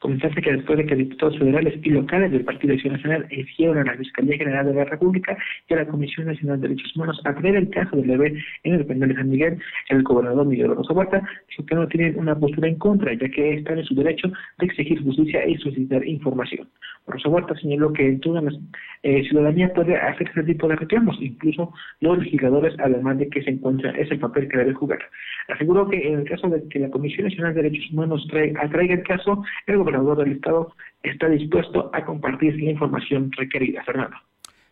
Comentarse que después de que diputados federales y locales del Partido Acción Nacional exigieron a la Fiscalía General de la República y a la Comisión Nacional de Derechos Humanos a creer el caso del bebé en el penal de San Miguel, el gobernador Miguel Rosa Huerta dijo que no tienen una postura en contra, ya que están en su derecho de exigir justicia y solicitar información. Rosa Huerta señaló que toda la eh, ciudadanía puede hacer ese tipo de reclamos, incluso los legisladores, además de que se encuentra ese papel que debe jugar. Aseguró que en el caso de que la Comisión Nacional de Derechos Humanos traiga el caso, el gobernador del estado está dispuesto a compartir la información requerida. Fernando.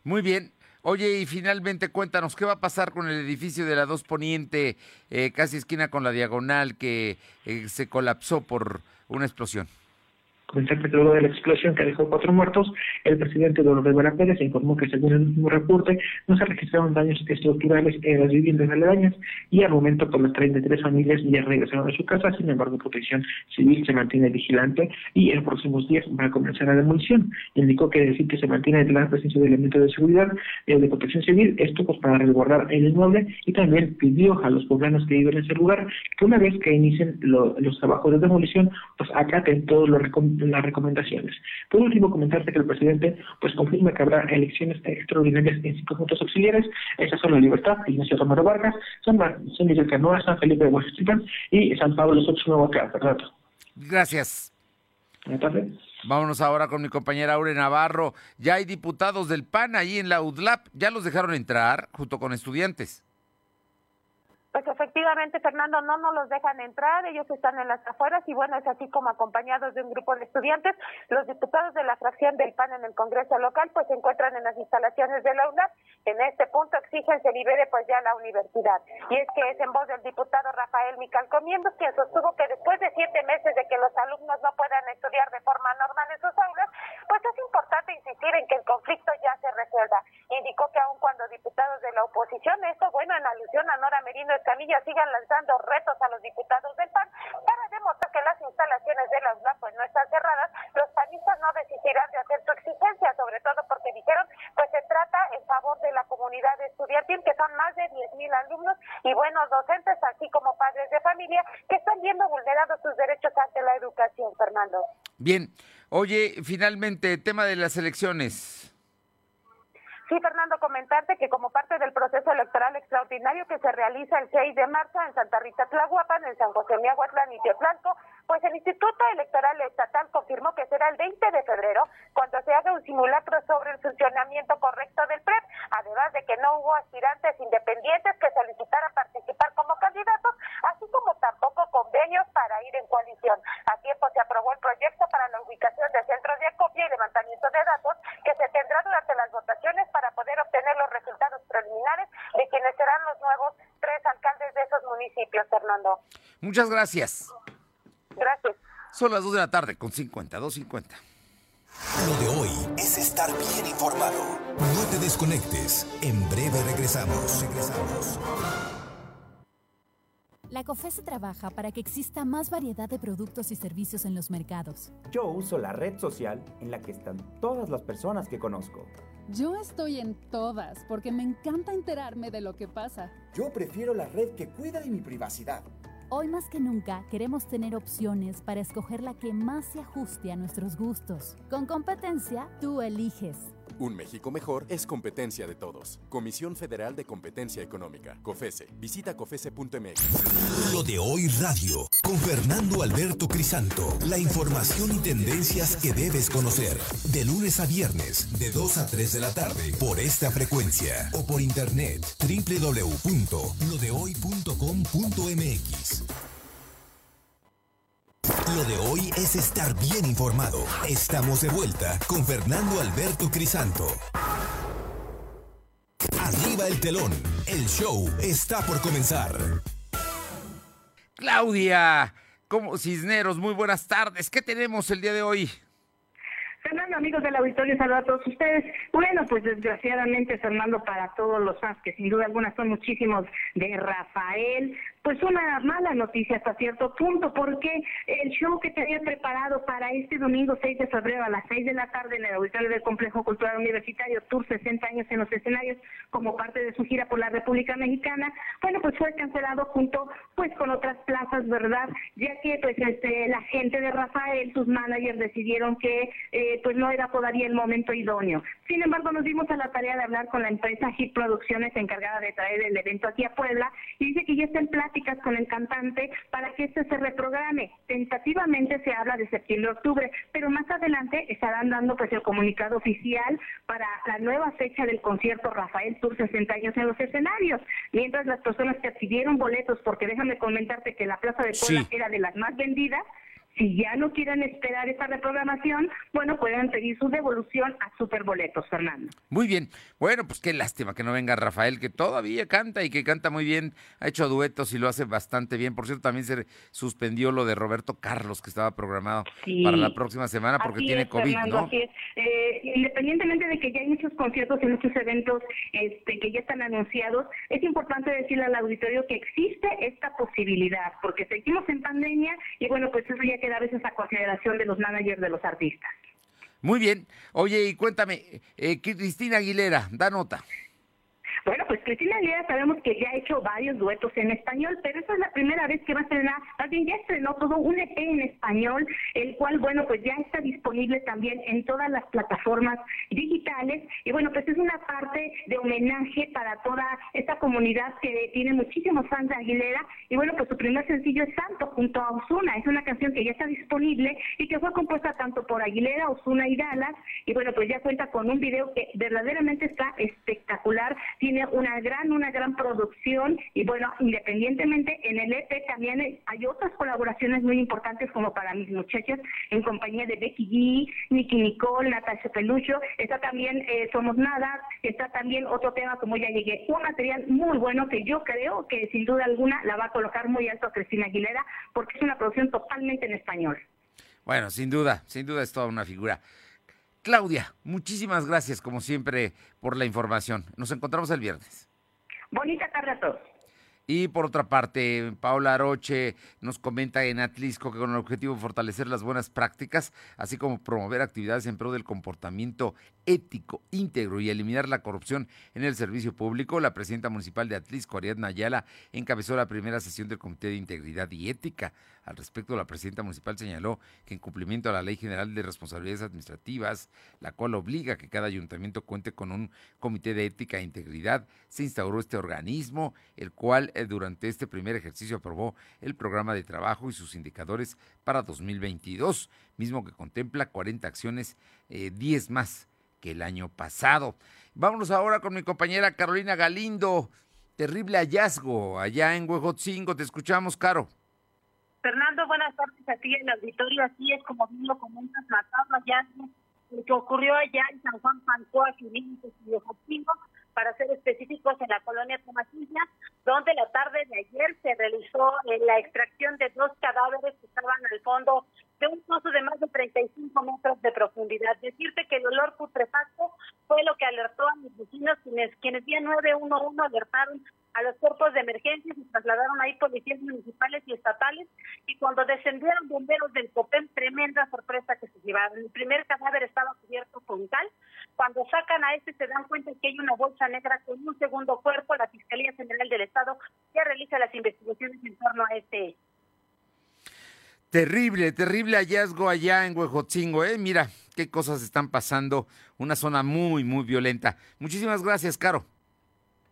Muy bien. Oye, y finalmente cuéntanos, ¿qué va a pasar con el edificio de la 2 Poniente, eh, casi esquina con la diagonal, que eh, se colapsó por una explosión? Comenzar que luego de la explosión que dejó cuatro muertos, el presidente Don Rivera Pérez informó que según el último reporte no se registraron daños estructurales en las viviendas aledañas y al momento por las 33 familias ya regresaron a su casa, sin embargo Protección Civil se mantiene vigilante y en próximos días va a comenzar la demolición. Indicó que decir que se mantiene la presencia de elementos de seguridad eh, de Protección Civil, esto pues para resguardar el inmueble y también pidió a los poblanos que viven en ese lugar que una vez que inicien los trabajos de demolición, pues acaten todos los las recomendaciones. Por último, comentarte que el presidente pues confirma que habrá elecciones extraordinarias en cinco puntos auxiliares. Esas son la Libertad, Ignacio Romero Vargas, San, San Miguel Canoa, San Felipe de Huachichipan y San Pablo Soto Nuevo acá, Gracias. Buenas tardes. Vámonos ahora con mi compañera Aure Navarro. Ya hay diputados del PAN ahí en la UDLAP. Ya los dejaron entrar junto con estudiantes. Pues efectivamente, Fernando, no nos los dejan entrar, ellos están en las afueras y bueno, es así como acompañados de un grupo de estudiantes, los diputados de la fracción del PAN en el Congreso local pues se encuentran en las instalaciones de la. En este punto exigen se libere pues ya la universidad. Y es que es en voz del diputado Rafael Mical Comiendos quien sostuvo que después de siete meses de que los alumnos no puedan estudiar de forma normal en sus aulas, pues es importante insistir en que el conflicto ya se resuelva. Indicó que aun cuando diputados de la oposición, esto bueno en alusión a Nora Merino Camilla sigan lanzando retos a los diputados del PAN para demostrar que las instalaciones de las pues no están cerradas, los panistas no desistirán de hacer su exigencia, sobre todo porque dijeron pues se trata en favor de la comunidad estudiantil, que son más de 10.000 alumnos y buenos docentes, así como padres de familia, que están viendo vulnerados sus derechos ante la educación, Fernando. Bien, oye, finalmente, tema de las elecciones. Sí, Fernando, comentarte que como parte del proceso electoral extraordinario que se realiza el 6 de marzo en Santa Rita Tlahuapan, en San José Miahuatlán y Teotlalco, pues el Instituto Electoral Estatal confirmó que será el 20 de febrero cuando se haga un simulacro sobre el funcionamiento correcto del PREP, además de que no hubo aspirantes independientes que solicitaran participar como candidatos, así como tampoco convenios para ir en coalición. A tiempo se aprobó el proyecto para la ubicación de centros de acopio y levantamiento de datos que se tendrá durante las votaciones para poder obtener los resultados preliminares de quienes serán los nuevos tres alcaldes de esos municipios, Fernando. Muchas gracias. Gracias. Son las 2 de la tarde con 50, 2.50. Lo de hoy es estar bien informado. No te desconectes. En breve regresamos. Regresamos. La COFESE trabaja para que exista más variedad de productos y servicios en los mercados. Yo uso la red social en la que están todas las personas que conozco. Yo estoy en todas porque me encanta enterarme de lo que pasa. Yo prefiero la red que cuida de mi privacidad. Hoy más que nunca queremos tener opciones para escoger la que más se ajuste a nuestros gustos. Con competencia, tú eliges. Un México mejor es competencia de todos. Comisión Federal de Competencia Económica. COFESE. Visita COFESE.mx. Lo de hoy radio. Con Fernando Alberto Crisanto. La información y tendencias que debes conocer. De lunes a viernes, de 2 a 3 de la tarde. Por esta frecuencia. O por internet. www.lodehoy.com.mx. Lo de hoy es estar bien informado. Estamos de vuelta con Fernando Alberto Crisanto. Arriba el telón. El show está por comenzar. Claudia, como Cisneros, muy buenas tardes. ¿Qué tenemos el día de hoy? Fernando, amigos del auditorio, saludos a todos ustedes. Bueno, pues desgraciadamente, Fernando, para todos los fans, que sin duda alguna son muchísimos de Rafael, pues una mala noticia hasta cierto punto, porque el show que te había preparado para este domingo 6 de febrero a las 6 de la tarde en el auditorio del Complejo Cultural Universitario Tour 60 años en los escenarios como parte de su gira por la República Mexicana, bueno, pues fue cancelado junto pues con otras plazas, ¿verdad? Ya que pues este la gente de Rafael, sus managers decidieron que eh, pues no era todavía el momento idóneo. Sin embargo, nos dimos a la tarea de hablar con la empresa Hit Producciones encargada de traer el evento aquí a Puebla y dice que ya está en pláticas con el cantante para que este se reprograme. Tentativamente se habla de septiembre-octubre, pero más adelante estarán dando pues el comunicado oficial para la nueva fecha del concierto Rafael Tour 60 años en los escenarios. Mientras las personas que adquirieron boletos, porque déjame comentarte que la Plaza de Puebla era de las más vendidas, si ya no quieren esperar esta reprogramación, bueno, pueden pedir su devolución a Superboletos, Fernando. Muy bien. Bueno, pues qué lástima que no venga Rafael, que todavía canta y que canta muy bien. Ha hecho duetos y lo hace bastante bien. Por cierto, también se suspendió lo de Roberto Carlos, que estaba programado para la próxima semana porque tiene COVID, Fernando, ¿no? Así es. Eh, independientemente de que ya hay muchos conciertos y muchos eventos este, que ya están anunciados, es importante decirle al auditorio que existe esta posibilidad, porque seguimos en pandemia y bueno, pues eso ya queda a veces a consideración de los managers de los artistas. Muy bien. Oye, y cuéntame, eh, Cristina Aguilera, da nota. Bueno, pues Cristina Aguilera sabemos que ya ha hecho varios duetos en español, pero esa es la primera vez que va a estrenar, más bien ya estrenó todo un EP en español, el cual, bueno, pues ya está disponible también en todas las plataformas digitales. Y bueno, pues es una parte de homenaje para toda esta comunidad que tiene muchísimos fans de Aguilera. Y bueno, pues su primer sencillo es Santo junto a Osuna. Es una canción que ya está disponible y que fue compuesta tanto por Aguilera, Osuna y Dallas. Y bueno, pues ya cuenta con un video que verdaderamente está espectacular. Una gran, una gran producción y bueno, independientemente en el EP también hay- otras colaboraciones muy importantes como para mis muchachas en compañía de Becky G, Nicky Nicole, Natasha Pelucho, está también eh, Somos Nada, está también otro tema como Ya Llegué, un material muy bueno que yo creo que sin duda alguna la va a colocar muy alto a Cristina Aguilera porque es una producción totalmente en español. Bueno, sin duda, sin duda es toda una figura. Claudia, muchísimas gracias como siempre por la información. Nos encontramos el viernes. Bonita tarde a todos. Y por otra parte, Paula Aroche nos comenta en Atlisco que con el objetivo de fortalecer las buenas prácticas, así como promover actividades en pro del comportamiento ético, íntegro y eliminar la corrupción en el servicio público, la presidenta municipal de Atlisco, Ariadna Ayala, encabezó la primera sesión del Comité de Integridad y Ética. Al respecto, la presidenta municipal señaló que en cumplimiento a la Ley General de Responsabilidades Administrativas, la cual obliga que cada ayuntamiento cuente con un comité de ética e integridad, se instauró este organismo, el cual eh, durante este primer ejercicio aprobó el programa de trabajo y sus indicadores para 2022, mismo que contempla 40 acciones, eh, 10 más que el año pasado. Vámonos ahora con mi compañera Carolina Galindo. Terrible hallazgo allá en Huejotzingo. Te escuchamos, Caro. Fernando, buenas tardes aquí en el auditorio. Así es como bien lo comentas, macabro hallazgo que ocurrió allá en San Juan Pancoa, límites y Ojotingo, para ser específicos en la colonia Tomatilla, donde la tarde de ayer se realizó eh, la extracción de dos cadáveres que estaban al fondo de un pozo de más de 35 metros de profundidad. Decirte que el olor putrefacto fue lo que alertó a mis vecinos, quienes, quienes vía 911 alertaron a los cuerpos de emergencia y trasladaron ahí policías municipales y estatales y cuando descendieron bomberos del COPEM, tremenda sorpresa que se llevaron. El primer cadáver estaba cubierto con cal. Cuando sacan a este se dan cuenta que hay una bolsa negra con un segundo cuerpo. La Fiscalía General del Estado ya realiza las investigaciones en torno a este hecho. Terrible, terrible hallazgo allá en Huejotzingo, ¿eh? Mira qué cosas están pasando. Una zona muy, muy violenta. Muchísimas gracias, Caro.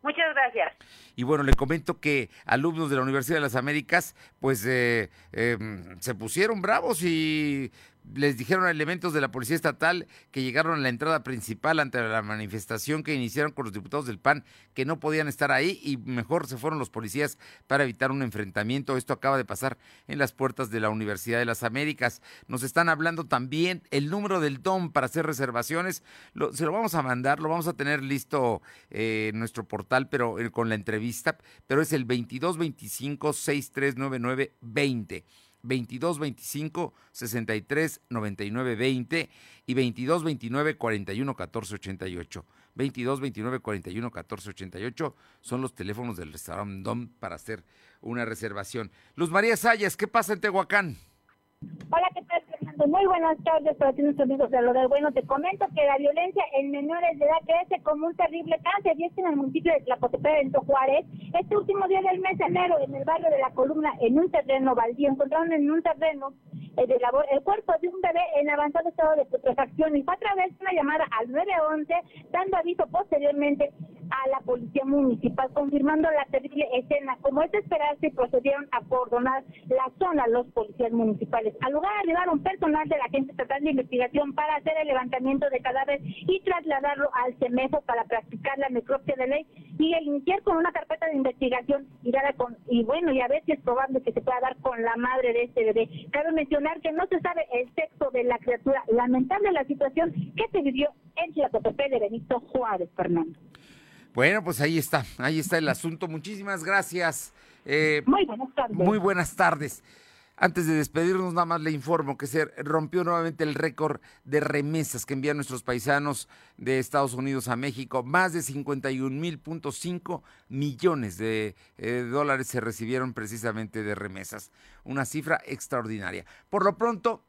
Muchas gracias. Y bueno, le comento que alumnos de la Universidad de las Américas, pues eh, eh, se pusieron bravos y les dijeron a elementos de la Policía Estatal que llegaron a la entrada principal ante la manifestación que iniciaron con los diputados del PAN que no podían estar ahí y mejor se fueron los policías para evitar un enfrentamiento. Esto acaba de pasar en las puertas de la Universidad de las Américas. Nos están hablando también el número del DOM para hacer reservaciones. Se lo vamos a mandar, lo vamos a tener listo eh, en nuestro portal, pero eh, con la entrevista, pero es el 2225 639920. 22 25 63 99 20 y 22 29 41 14 88. 22 29 41 14 88 son los teléfonos del restaurante Dom para hacer una reservación. Luz María Sayas, ¿qué pasa en Tehuacán? Hola, ¿qué tal, Fernando? Muy buenas tardes para ti, nuestros amigos de lo del bueno. Te comento que la violencia en menores de edad crece como un terrible cáncer y es en el municipio de Tlacotepec, en Juárez, este último día del mes de enero, en el barrio de la Columna, en un terreno baldío, encontraron en un terreno eh, de labor el cuerpo de un bebé en avanzado estado de putrefacción y fue a través de una llamada al 911, dando aviso posteriormente a la policía municipal, confirmando la terrible escena. Como es de esperarse, procedieron a coordinar la zona los policías municipales. Al lugar arribaron personal de la Agencia Estatal de Investigación para hacer el levantamiento de cadáveres y trasladarlo al CEMEFO para practicar la necropsia de ley y iniciar con una carpeta de investigación y, con, y bueno, y a ver si es probable que se pueda dar con la madre de este bebé. Cabe mencionar que no se sabe el sexo de la criatura. Lamentable la situación que se vivió en la de Benito Juárez, Fernando. Bueno, pues ahí está, ahí está el asunto. Muchísimas gracias. Eh, muy buenas tardes. Muy buenas tardes. Antes de despedirnos, nada más le informo que se rompió nuevamente el récord de remesas que envían nuestros paisanos de Estados Unidos a México. Más de 51.5 millones de eh, dólares se recibieron precisamente de remesas. Una cifra extraordinaria. Por lo pronto,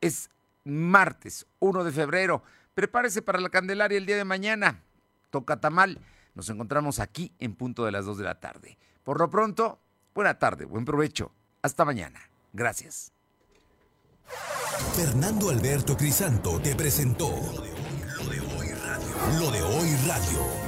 es martes 1 de febrero. Prepárese para la Candelaria el día de mañana. Toca tamal. Nos encontramos aquí en punto de las 2 de la tarde. Por lo pronto, buena tarde, buen provecho. Hasta mañana. Gracias. Fernando Alberto Crisanto te presentó Lo de hoy radio. Lo de hoy radio.